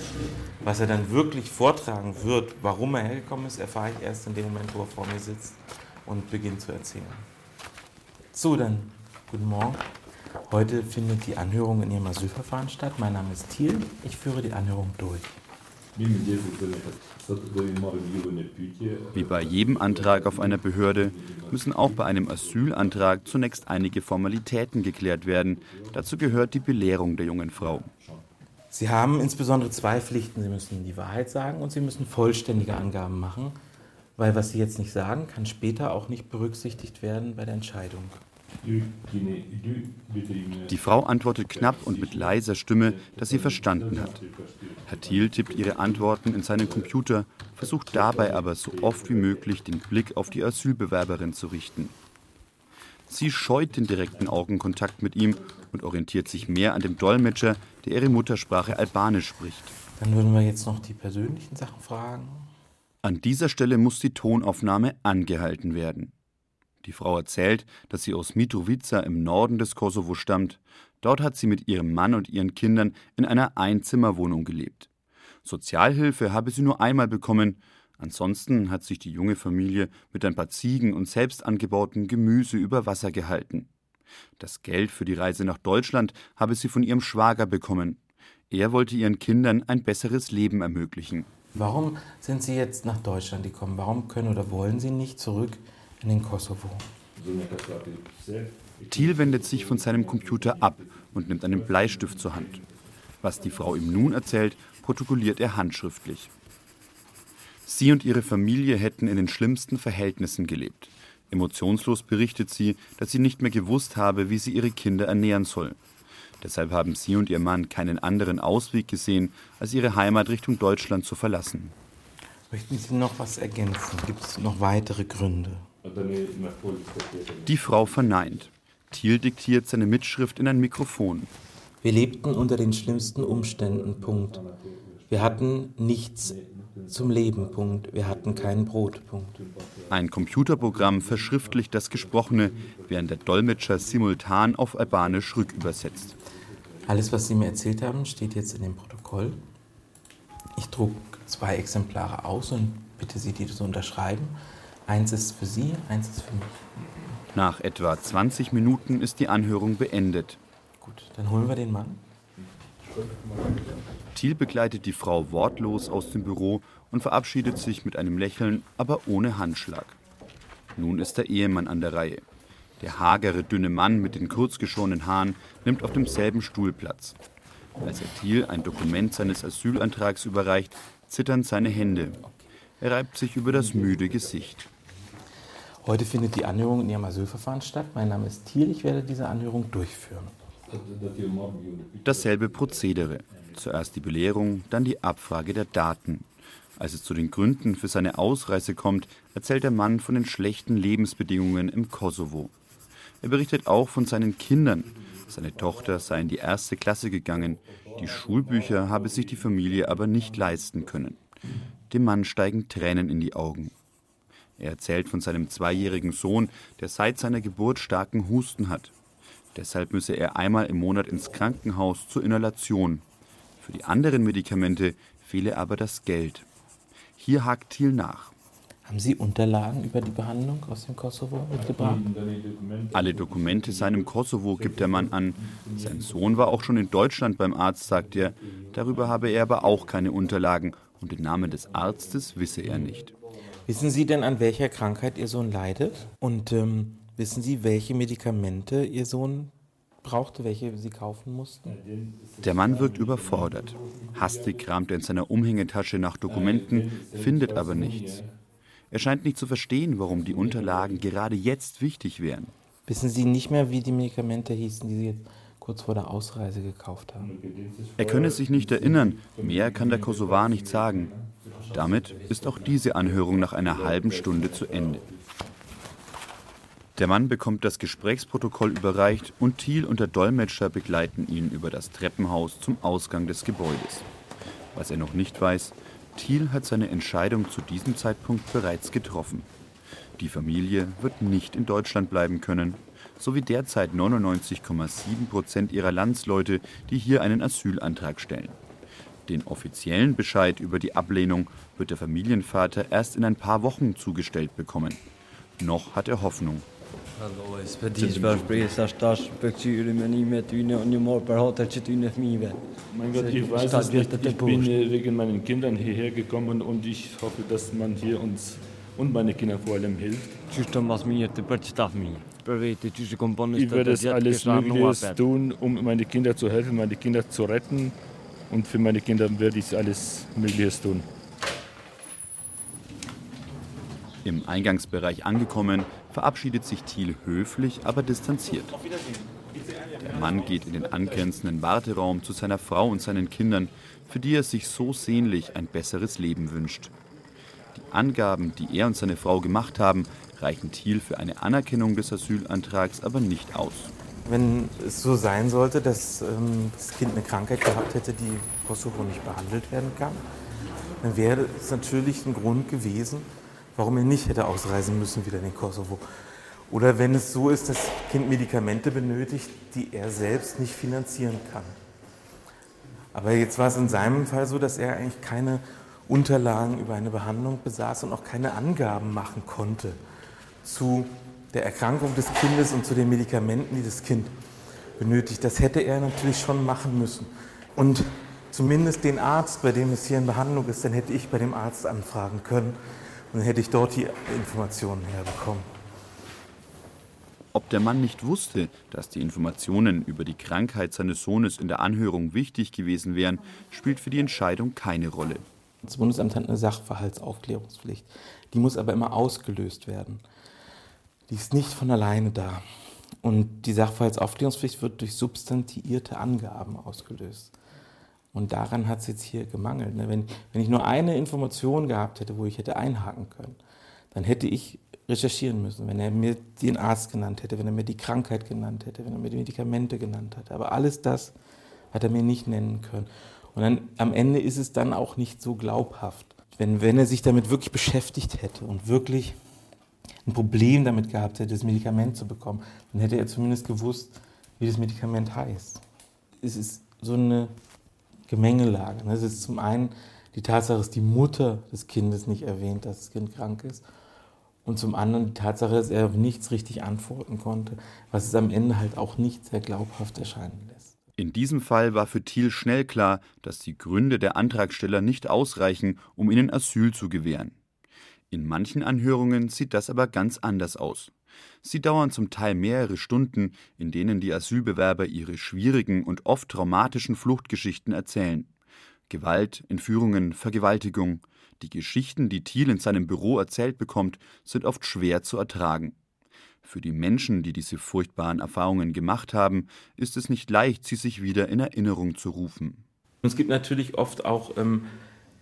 Was er dann wirklich vortragen wird, warum er hergekommen ist, erfahre ich erst in dem Moment, wo er vor mir sitzt und beginnt zu erzählen. So, dann guten Morgen. Heute findet die Anhörung in Ihrem Asylverfahren statt. Mein Name ist Thiel. Ich führe die Anhörung durch. Wie bei jedem Antrag auf einer Behörde müssen auch bei einem Asylantrag zunächst einige Formalitäten geklärt werden. Dazu gehört die Belehrung der jungen Frau. Sie haben insbesondere zwei Pflichten. Sie müssen die Wahrheit sagen und Sie müssen vollständige Angaben machen, weil was Sie jetzt nicht sagen, kann später auch nicht berücksichtigt werden bei der Entscheidung. Die Frau antwortet knapp und mit leiser Stimme, dass sie verstanden hat. Herr Thiel tippt ihre Antworten in seinen Computer, versucht dabei aber so oft wie möglich den Blick auf die Asylbewerberin zu richten. Sie scheut den direkten Augenkontakt mit ihm und orientiert sich mehr an dem Dolmetscher, der ihre Muttersprache Albanisch spricht. Dann würden wir jetzt noch die persönlichen Sachen fragen. An dieser Stelle muss die Tonaufnahme angehalten werden. Die Frau erzählt, dass sie aus Mitrovica im Norden des Kosovo stammt. Dort hat sie mit ihrem Mann und ihren Kindern in einer Einzimmerwohnung gelebt. Sozialhilfe habe sie nur einmal bekommen. Ansonsten hat sich die junge Familie mit ein paar Ziegen und selbst angebautem Gemüse über Wasser gehalten. Das Geld für die Reise nach Deutschland habe sie von ihrem Schwager bekommen. Er wollte ihren Kindern ein besseres Leben ermöglichen. Warum sind Sie jetzt nach Deutschland gekommen? Warum können oder wollen Sie nicht zurück in den Kosovo. Thiel wendet sich von seinem Computer ab und nimmt einen Bleistift zur Hand. Was die Frau ihm nun erzählt, protokolliert er handschriftlich. Sie und ihre Familie hätten in den schlimmsten Verhältnissen gelebt. Emotionslos berichtet sie, dass sie nicht mehr gewusst habe, wie sie ihre Kinder ernähren soll. Deshalb haben sie und ihr Mann keinen anderen Ausweg gesehen, als ihre Heimat Richtung Deutschland zu verlassen. Möchten Sie noch was ergänzen? Gibt es noch weitere Gründe? Die Frau verneint. Thiel diktiert seine Mitschrift in ein Mikrofon. Wir lebten unter den schlimmsten Umständen. Punkt. Wir hatten nichts zum Leben. Punkt. Wir hatten kein Brot. Punkt. Ein Computerprogramm verschriftlicht das Gesprochene, während der Dolmetscher simultan auf Albanisch rückübersetzt. Alles, was Sie mir erzählt haben, steht jetzt in dem Protokoll. Ich trug zwei Exemplare aus und bitte Sie, die zu unterschreiben. Eins ist für Sie, eins ist für mich. Nach etwa 20 Minuten ist die Anhörung beendet. Gut, dann holen wir den Mann. Thiel begleitet die Frau wortlos aus dem Büro und verabschiedet sich mit einem Lächeln, aber ohne Handschlag. Nun ist der Ehemann an der Reihe. Der hagere, dünne Mann mit den kurzgeschorenen Haaren nimmt auf demselben Stuhl Platz. Als er Thiel ein Dokument seines Asylantrags überreicht, zittern seine Hände. Er reibt sich über das müde Gesicht. Heute findet die Anhörung in Ihrem Asylverfahren statt. Mein Name ist Thiel. Ich werde diese Anhörung durchführen. Dasselbe Prozedere. Zuerst die Belehrung, dann die Abfrage der Daten. Als es zu den Gründen für seine Ausreise kommt, erzählt der Mann von den schlechten Lebensbedingungen im Kosovo. Er berichtet auch von seinen Kindern. Seine Tochter sei in die erste Klasse gegangen. Die Schulbücher habe sich die Familie aber nicht leisten können. Dem Mann steigen Tränen in die Augen. Er erzählt von seinem zweijährigen Sohn, der seit seiner Geburt starken Husten hat. Deshalb müsse er einmal im Monat ins Krankenhaus zur Inhalation. Für die anderen Medikamente fehle aber das Geld. Hier hakt Thiel nach. Haben Sie Unterlagen über die Behandlung aus dem Kosovo mitgebracht? Alle Dokumente seinem Kosovo gibt der Mann an. Sein Sohn war auch schon in Deutschland beim Arzt, sagt er. Darüber habe er aber auch keine Unterlagen und den Namen des Arztes wisse er nicht. Wissen Sie denn, an welcher Krankheit Ihr Sohn leidet? Und ähm, wissen Sie, welche Medikamente Ihr Sohn brauchte, welche Sie kaufen mussten? Der Mann wirkt überfordert. Hastig kramt er in seiner Umhängetasche nach Dokumenten, findet aber nichts. Er scheint nicht zu verstehen, warum die Unterlagen gerade jetzt wichtig wären. Wissen Sie nicht mehr, wie die Medikamente hießen, die Sie jetzt kurz vor der Ausreise gekauft haben? Er könne sich nicht erinnern. Mehr kann der Kosovar nicht sagen. Damit ist auch diese Anhörung nach einer halben Stunde zu Ende. Der Mann bekommt das Gesprächsprotokoll überreicht und Thiel und der Dolmetscher begleiten ihn über das Treppenhaus zum Ausgang des Gebäudes. Was er noch nicht weiß, Thiel hat seine Entscheidung zu diesem Zeitpunkt bereits getroffen. Die Familie wird nicht in Deutschland bleiben können, so wie derzeit 99,7 Prozent ihrer Landsleute, die hier einen Asylantrag stellen. Den offiziellen Bescheid über die Ablehnung wird der Familienvater erst in ein paar Wochen zugestellt bekommen. Noch hat er Hoffnung. Hallo, es bedient Versprechen, dass beziehen wir nicht mehr tun und mal behalten zu tun auf mich. Mein Gott, ich weiß es nicht. Ich bin wegen meinen Kindern hierher gekommen und ich hoffe, dass man hier uns und meine Kinder vor allem hilft. Ich werde es alles Mögliche tun, um meine Kinder zu helfen, meine Kinder zu retten. Und für meine Kinder werde ich alles Mögliche tun. Im Eingangsbereich angekommen, verabschiedet sich Thiel höflich, aber distanziert. Der Mann geht in den angrenzenden Warteraum zu seiner Frau und seinen Kindern, für die er sich so sehnlich ein besseres Leben wünscht. Die Angaben, die er und seine Frau gemacht haben, reichen Thiel für eine Anerkennung des Asylantrags aber nicht aus. Wenn es so sein sollte, dass ähm, das Kind eine Krankheit gehabt hätte, die Kosovo nicht behandelt werden kann, dann wäre es natürlich ein Grund gewesen, warum er nicht hätte ausreisen müssen wieder in den Kosovo. Oder wenn es so ist, dass das Kind Medikamente benötigt, die er selbst nicht finanzieren kann. Aber jetzt war es in seinem Fall so, dass er eigentlich keine Unterlagen über eine Behandlung besaß und auch keine Angaben machen konnte zu der Erkrankung des Kindes und zu den Medikamenten, die das Kind benötigt. Das hätte er natürlich schon machen müssen. Und zumindest den Arzt, bei dem es hier in Behandlung ist, dann hätte ich bei dem Arzt anfragen können und dann hätte ich dort die Informationen herbekommen. Ob der Mann nicht wusste, dass die Informationen über die Krankheit seines Sohnes in der Anhörung wichtig gewesen wären, spielt für die Entscheidung keine Rolle. Das Bundesamt hat eine Sachverhaltsaufklärungspflicht. Die muss aber immer ausgelöst werden. Die ist nicht von alleine da. Und die Sachverhaltsaufklärungspflicht wird durch substantiierte Angaben ausgelöst. Und daran hat es jetzt hier gemangelt. Ne? Wenn, wenn ich nur eine Information gehabt hätte, wo ich hätte einhaken können, dann hätte ich recherchieren müssen, wenn er mir den Arzt genannt hätte, wenn er mir die Krankheit genannt hätte, wenn er mir die Medikamente genannt hätte. Aber alles das hat er mir nicht nennen können. Und dann am Ende ist es dann auch nicht so glaubhaft. Wenn, wenn er sich damit wirklich beschäftigt hätte und wirklich ein Problem damit gehabt hätte, das Medikament zu bekommen, dann hätte er zumindest gewusst, wie das Medikament heißt. Es ist so eine Gemengelage. Es ist zum einen die Tatsache, dass die Mutter des Kindes nicht erwähnt, dass das Kind krank ist. Und zum anderen die Tatsache, dass er auf nichts richtig antworten konnte, was es am Ende halt auch nicht sehr glaubhaft erscheinen lässt. In diesem Fall war für Thiel schnell klar, dass die Gründe der Antragsteller nicht ausreichen, um ihnen Asyl zu gewähren. In manchen Anhörungen sieht das aber ganz anders aus. Sie dauern zum Teil mehrere Stunden, in denen die Asylbewerber ihre schwierigen und oft traumatischen Fluchtgeschichten erzählen. Gewalt, Entführungen, Vergewaltigung. Die Geschichten, die Thiel in seinem Büro erzählt bekommt, sind oft schwer zu ertragen. Für die Menschen, die diese furchtbaren Erfahrungen gemacht haben, ist es nicht leicht, sie sich wieder in Erinnerung zu rufen. Es gibt natürlich oft auch ähm,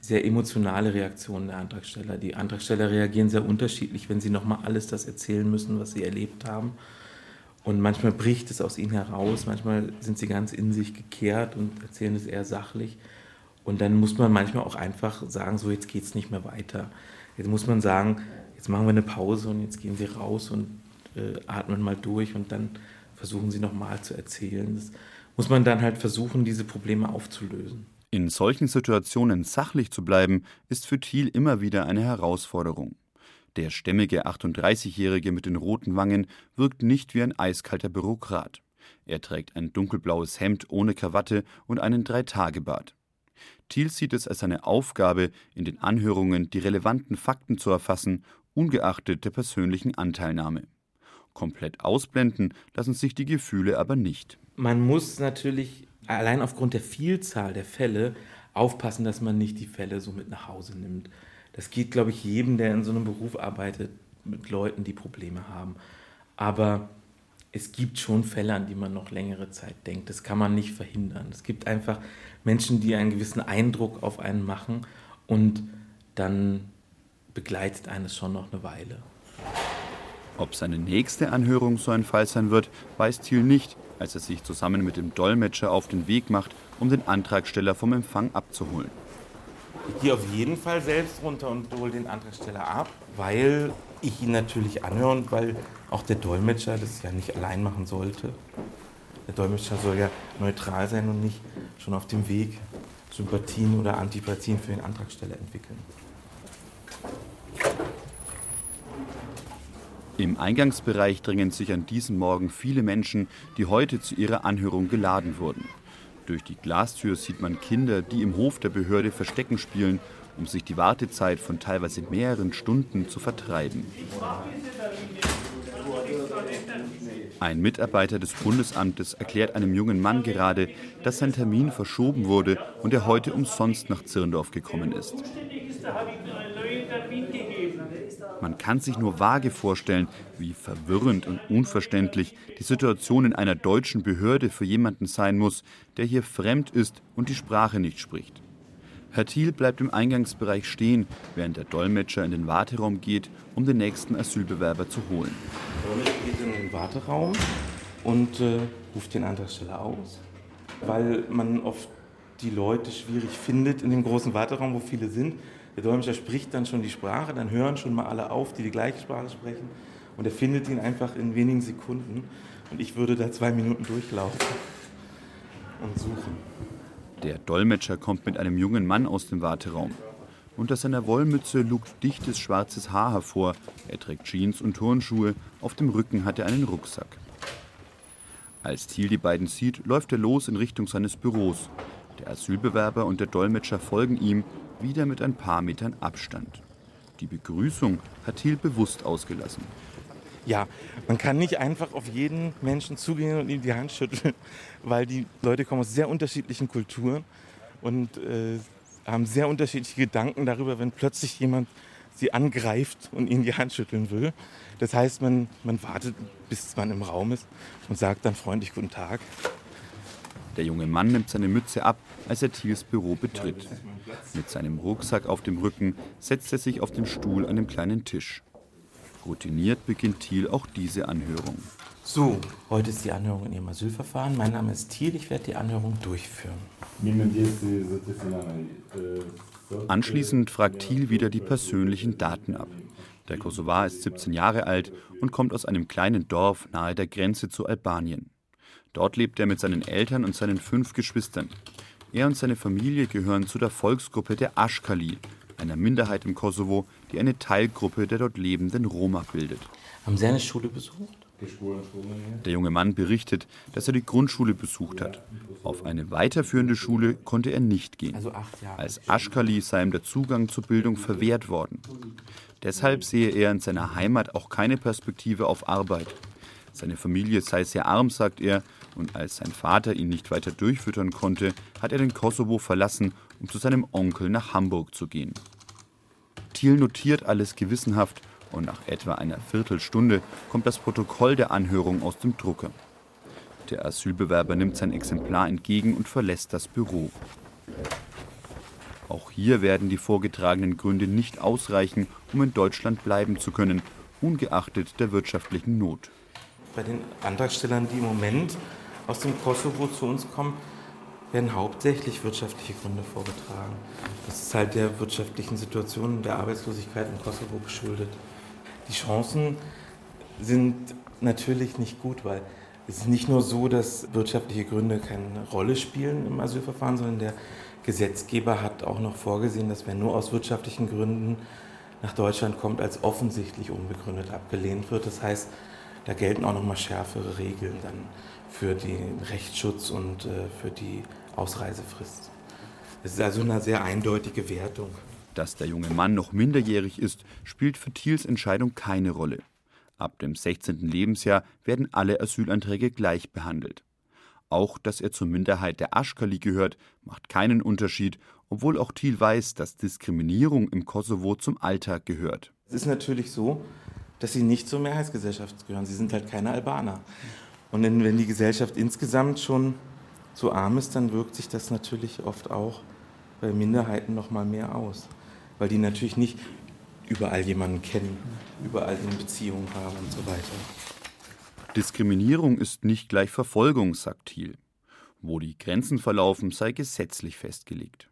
sehr emotionale Reaktionen der Antragsteller. Die Antragsteller reagieren sehr unterschiedlich, wenn sie nochmal alles das erzählen müssen, was sie erlebt haben. Und manchmal bricht es aus ihnen heraus, manchmal sind sie ganz in sich gekehrt und erzählen es eher sachlich. Und dann muss man manchmal auch einfach sagen, so jetzt geht es nicht mehr weiter. Jetzt muss man sagen, jetzt machen wir eine Pause und jetzt gehen sie raus und äh, atmen mal durch und dann versuchen sie nochmal zu erzählen. Das muss man dann halt versuchen, diese Probleme aufzulösen. In solchen Situationen sachlich zu bleiben, ist für Thiel immer wieder eine Herausforderung. Der stämmige 38-Jährige mit den roten Wangen wirkt nicht wie ein eiskalter Bürokrat. Er trägt ein dunkelblaues Hemd ohne Krawatte und einen Dreitagebart. Thiel sieht es als seine Aufgabe, in den Anhörungen die relevanten Fakten zu erfassen, ungeachtet der persönlichen Anteilnahme. Komplett ausblenden lassen sich die Gefühle aber nicht. Man muss natürlich allein aufgrund der Vielzahl der Fälle aufpassen, dass man nicht die Fälle so mit nach Hause nimmt. Das geht, glaube ich, jedem, der in so einem Beruf arbeitet, mit Leuten, die Probleme haben. Aber es gibt schon Fälle, an die man noch längere Zeit denkt. Das kann man nicht verhindern. Es gibt einfach Menschen, die einen gewissen Eindruck auf einen machen und dann begleitet eines schon noch eine Weile. Ob seine nächste Anhörung so ein Fall sein wird, weiß Thiel nicht als er sich zusammen mit dem Dolmetscher auf den Weg macht, um den Antragsteller vom Empfang abzuholen. Ich gehe auf jeden Fall selbst runter und hole den Antragsteller ab, weil ich ihn natürlich anhöre und weil auch der Dolmetscher das ja nicht allein machen sollte. Der Dolmetscher soll ja neutral sein und nicht schon auf dem Weg Sympathien oder Antipathien für den Antragsteller entwickeln. Im Eingangsbereich drängen sich an diesem Morgen viele Menschen, die heute zu ihrer Anhörung geladen wurden. Durch die Glastür sieht man Kinder, die im Hof der Behörde Verstecken spielen, um sich die Wartezeit von teilweise mehreren Stunden zu vertreiben. Ein Mitarbeiter des Bundesamtes erklärt einem jungen Mann gerade, dass sein Termin verschoben wurde und er heute umsonst nach Zirndorf gekommen ist. Man kann sich nur vage vorstellen, wie verwirrend und unverständlich die Situation in einer deutschen Behörde für jemanden sein muss, der hier fremd ist und die Sprache nicht spricht. Herr Thiel bleibt im Eingangsbereich stehen, während der Dolmetscher in den Warteraum geht, um den nächsten Asylbewerber zu holen. Der Dolmetscher geht in den Warteraum und äh, ruft den Antragsteller aus, weil man oft die Leute schwierig findet in dem großen Warteraum, wo viele sind. Der Dolmetscher spricht dann schon die Sprache, dann hören schon mal alle auf, die die gleiche Sprache sprechen. Und er findet ihn einfach in wenigen Sekunden. Und ich würde da zwei Minuten durchlaufen und suchen. Der Dolmetscher kommt mit einem jungen Mann aus dem Warteraum. Unter seiner Wollmütze lugt dichtes schwarzes Haar hervor. Er trägt Jeans und Turnschuhe. Auf dem Rücken hat er einen Rucksack. Als Thiel die beiden sieht, läuft er los in Richtung seines Büros. Der Asylbewerber und der Dolmetscher folgen ihm wieder mit ein paar Metern Abstand. Die Begrüßung hat Thiel bewusst ausgelassen. Ja, man kann nicht einfach auf jeden Menschen zugehen und ihm die Hand schütteln, weil die Leute kommen aus sehr unterschiedlichen Kulturen und äh, haben sehr unterschiedliche Gedanken darüber, wenn plötzlich jemand sie angreift und ihnen die Hand schütteln will. Das heißt, man, man wartet, bis man im Raum ist und sagt dann freundlich Guten Tag. Der junge Mann nimmt seine Mütze ab, als er Thiels Büro betritt. Mit seinem Rucksack auf dem Rücken setzt er sich auf den Stuhl an dem kleinen Tisch. Routiniert beginnt Thiel auch diese Anhörung. So, heute ist die Anhörung in Ihrem Asylverfahren. Mein Name ist Thiel, ich werde die Anhörung durchführen. Anschließend fragt Thiel wieder die persönlichen Daten ab. Der Kosovar ist 17 Jahre alt und kommt aus einem kleinen Dorf nahe der Grenze zu Albanien. Dort lebt er mit seinen Eltern und seinen fünf Geschwistern. Er und seine Familie gehören zu der Volksgruppe der Aschkali, einer Minderheit im Kosovo, die eine Teilgruppe der dort lebenden Roma bildet. Haben Sie eine Schule besucht? Der junge Mann berichtet, dass er die Grundschule besucht hat. Auf eine weiterführende Schule konnte er nicht gehen. Also Als Aschkali sei ihm der Zugang zur Bildung verwehrt worden. Deshalb sehe er in seiner Heimat auch keine Perspektive auf Arbeit. Seine Familie sei sehr arm, sagt er, und als sein Vater ihn nicht weiter durchfüttern konnte, hat er den Kosovo verlassen, um zu seinem Onkel nach Hamburg zu gehen. Thiel notiert alles gewissenhaft und nach etwa einer Viertelstunde kommt das Protokoll der Anhörung aus dem Drucker. Der Asylbewerber nimmt sein Exemplar entgegen und verlässt das Büro. Auch hier werden die vorgetragenen Gründe nicht ausreichen, um in Deutschland bleiben zu können, ungeachtet der wirtschaftlichen Not. Bei den Antragstellern, die im Moment aus dem Kosovo zu uns kommen, werden hauptsächlich wirtschaftliche Gründe vorgetragen. Das ist halt der wirtschaftlichen Situation der Arbeitslosigkeit im Kosovo geschuldet. Die Chancen sind natürlich nicht gut, weil es ist nicht nur so, dass wirtschaftliche Gründe keine Rolle spielen im Asylverfahren, sondern der Gesetzgeber hat auch noch vorgesehen, dass wer nur aus wirtschaftlichen Gründen nach Deutschland kommt, als offensichtlich unbegründet abgelehnt wird. Das heißt, da gelten auch noch mal schärfere Regeln dann für den Rechtsschutz und äh, für die Ausreisefrist. Es ist also eine sehr eindeutige Wertung. Dass der junge Mann noch minderjährig ist, spielt für Thiels Entscheidung keine Rolle. Ab dem 16. Lebensjahr werden alle Asylanträge gleich behandelt. Auch, dass er zur Minderheit der Aschkali gehört, macht keinen Unterschied, obwohl auch Thiel weiß, dass Diskriminierung im Kosovo zum Alltag gehört. Es ist natürlich so, dass sie nicht zur Mehrheitsgesellschaft gehören. Sie sind halt keine Albaner. Und wenn die Gesellschaft insgesamt schon so arm ist, dann wirkt sich das natürlich oft auch bei Minderheiten noch mal mehr aus, weil die natürlich nicht überall jemanden kennen, überall eine Beziehung haben und so weiter. Diskriminierung ist nicht gleich Verfolgung, sagt Thiel. Wo die Grenzen verlaufen, sei gesetzlich festgelegt.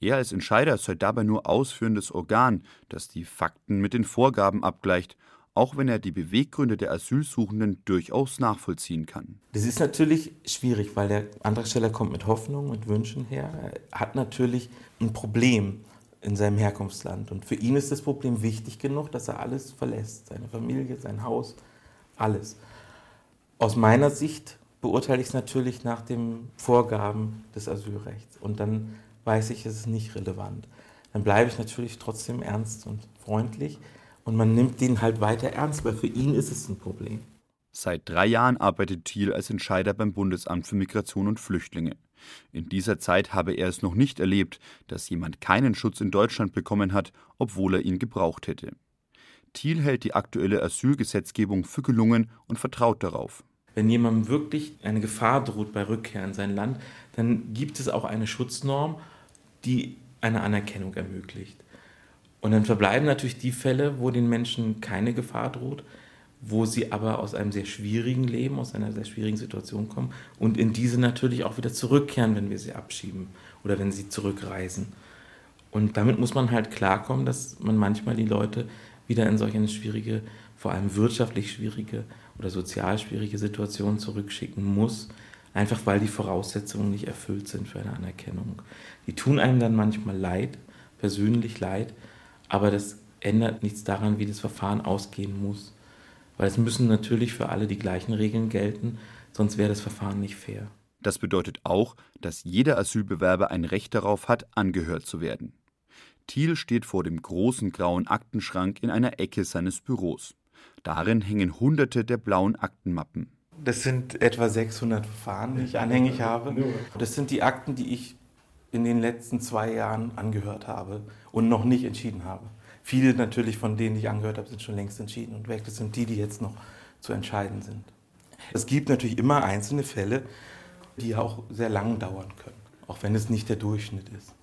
Er als Entscheider sei dabei nur ausführendes Organ, das die Fakten mit den Vorgaben abgleicht, auch wenn er die Beweggründe der Asylsuchenden durchaus nachvollziehen kann. Das ist natürlich schwierig, weil der Antragsteller kommt mit Hoffnungen und Wünschen her. Er hat natürlich ein Problem in seinem Herkunftsland. Und für ihn ist das Problem wichtig genug, dass er alles verlässt. Seine Familie, sein Haus, alles. Aus meiner Sicht beurteile ich es natürlich nach den Vorgaben des Asylrechts. Und dann weiß ich, es ist nicht relevant. Dann bleibe ich natürlich trotzdem ernst und freundlich. Und man nimmt den halt weiter ernst, weil für ihn ist es ein Problem. Seit drei Jahren arbeitet Thiel als Entscheider beim Bundesamt für Migration und Flüchtlinge. In dieser Zeit habe er es noch nicht erlebt, dass jemand keinen Schutz in Deutschland bekommen hat, obwohl er ihn gebraucht hätte. Thiel hält die aktuelle Asylgesetzgebung für gelungen und vertraut darauf. Wenn jemandem wirklich eine Gefahr droht bei Rückkehr in sein Land, dann gibt es auch eine Schutznorm, die eine Anerkennung ermöglicht. Und dann verbleiben natürlich die Fälle, wo den Menschen keine Gefahr droht, wo sie aber aus einem sehr schwierigen Leben, aus einer sehr schwierigen Situation kommen und in diese natürlich auch wieder zurückkehren, wenn wir sie abschieben oder wenn sie zurückreisen. Und damit muss man halt klarkommen, dass man manchmal die Leute wieder in solch eine schwierige, vor allem wirtschaftlich schwierige oder sozial schwierige Situation zurückschicken muss, einfach weil die Voraussetzungen nicht erfüllt sind für eine Anerkennung. Die tun einem dann manchmal leid, persönlich leid, aber das ändert nichts daran, wie das Verfahren ausgehen muss. Weil es müssen natürlich für alle die gleichen Regeln gelten, sonst wäre das Verfahren nicht fair. Das bedeutet auch, dass jeder Asylbewerber ein Recht darauf hat, angehört zu werden. Thiel steht vor dem großen grauen Aktenschrank in einer Ecke seines Büros. Darin hängen hunderte der blauen Aktenmappen. Das sind etwa 600 Verfahren, die ich anhängig habe. Das sind die Akten, die ich in den letzten zwei Jahren angehört habe und noch nicht entschieden habe. Viele natürlich von denen, die ich angehört habe, sind schon längst entschieden und weg. Das sind die, die jetzt noch zu entscheiden sind. Es gibt natürlich immer einzelne Fälle, die auch sehr lang dauern können, auch wenn es nicht der Durchschnitt ist.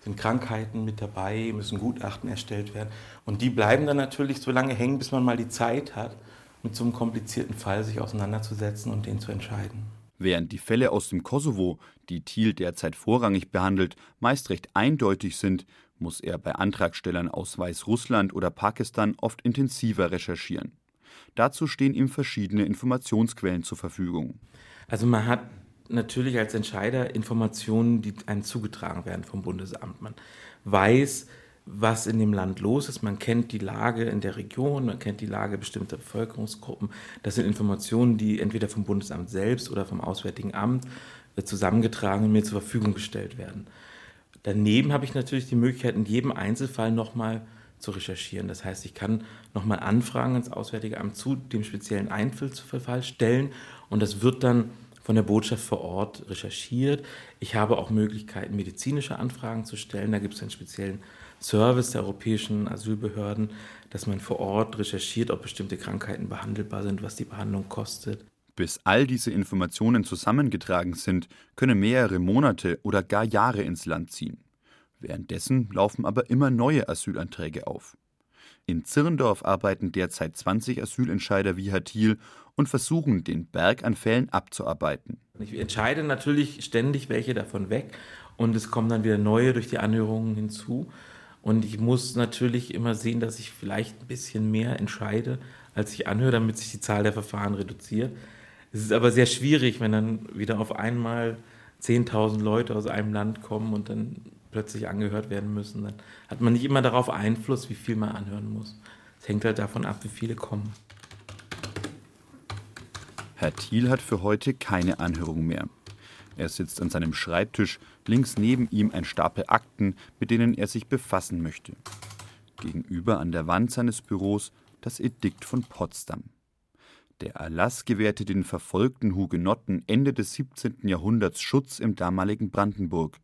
Sind Krankheiten mit dabei, müssen Gutachten erstellt werden und die bleiben dann natürlich so lange hängen, bis man mal die Zeit hat, mit so einem komplizierten Fall sich auseinanderzusetzen und den zu entscheiden. Während die Fälle aus dem Kosovo, die Thiel derzeit vorrangig behandelt, meist recht eindeutig sind, muss er bei Antragstellern aus Weißrussland oder Pakistan oft intensiver recherchieren. Dazu stehen ihm verschiedene Informationsquellen zur Verfügung. Also man hat natürlich als Entscheider Informationen, die einem zugetragen werden vom Bundesamt. Man weiß, was in dem Land los ist. Man kennt die Lage in der Region, man kennt die Lage bestimmter Bevölkerungsgruppen. Das sind Informationen, die entweder vom Bundesamt selbst oder vom Auswärtigen Amt äh, zusammengetragen und mir zur Verfügung gestellt werden. Daneben habe ich natürlich die Möglichkeit, in jedem Einzelfall nochmal zu recherchieren. Das heißt, ich kann nochmal Anfragen ins Auswärtige Amt zu dem speziellen Einzelfall stellen und das wird dann von der Botschaft vor Ort recherchiert. Ich habe auch Möglichkeiten, medizinische Anfragen zu stellen. Da gibt es einen speziellen Service der europäischen Asylbehörden, dass man vor Ort recherchiert, ob bestimmte Krankheiten behandelbar sind, was die Behandlung kostet. Bis all diese Informationen zusammengetragen sind, können mehrere Monate oder gar Jahre ins Land ziehen. Währenddessen laufen aber immer neue Asylanträge auf. In Zirndorf arbeiten derzeit 20 Asylentscheider wie Thiel und versuchen, den Berg an Fällen abzuarbeiten. Ich entscheide natürlich ständig welche davon weg und es kommen dann wieder neue durch die Anhörungen hinzu. Und ich muss natürlich immer sehen, dass ich vielleicht ein bisschen mehr entscheide, als ich anhöre, damit sich die Zahl der Verfahren reduziert. Es ist aber sehr schwierig, wenn dann wieder auf einmal 10.000 Leute aus einem Land kommen und dann plötzlich angehört werden müssen. Dann hat man nicht immer darauf Einfluss, wie viel man anhören muss. Es hängt halt davon ab, wie viele kommen. Herr Thiel hat für heute keine Anhörung mehr. Er sitzt an seinem Schreibtisch, links neben ihm ein Stapel Akten, mit denen er sich befassen möchte. Gegenüber an der Wand seines Büros das Edikt von Potsdam. Der Erlass gewährte den verfolgten Hugenotten Ende des 17. Jahrhunderts Schutz im damaligen Brandenburg.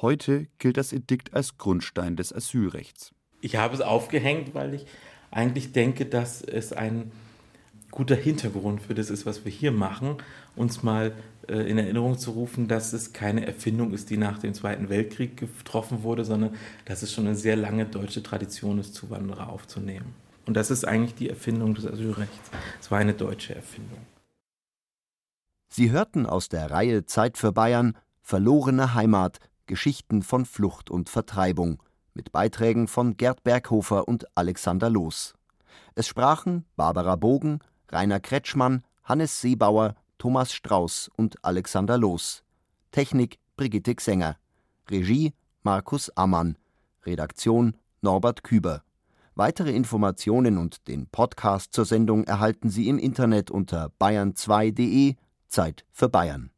Heute gilt das Edikt als Grundstein des Asylrechts. Ich habe es aufgehängt, weil ich eigentlich denke, dass es ein guter Hintergrund für das ist, was wir hier machen, uns mal in Erinnerung zu rufen, dass es keine Erfindung ist, die nach dem Zweiten Weltkrieg getroffen wurde, sondern dass es schon eine sehr lange deutsche Tradition ist, Zuwanderer aufzunehmen. Und das ist eigentlich die Erfindung des Asylrechts. Es war eine deutsche Erfindung. Sie hörten aus der Reihe Zeit für Bayern Verlorene Heimat, Geschichten von Flucht und Vertreibung mit Beiträgen von Gerd Berghofer und Alexander Loos. Es sprachen Barbara Bogen, Rainer Kretschmann, Hannes Seebauer, Thomas Strauß und Alexander Loos. Technik Brigitte Xenger. Regie Markus Ammann. Redaktion Norbert Küber. Weitere Informationen und den Podcast zur Sendung erhalten Sie im Internet unter bayern2.de Zeit für Bayern.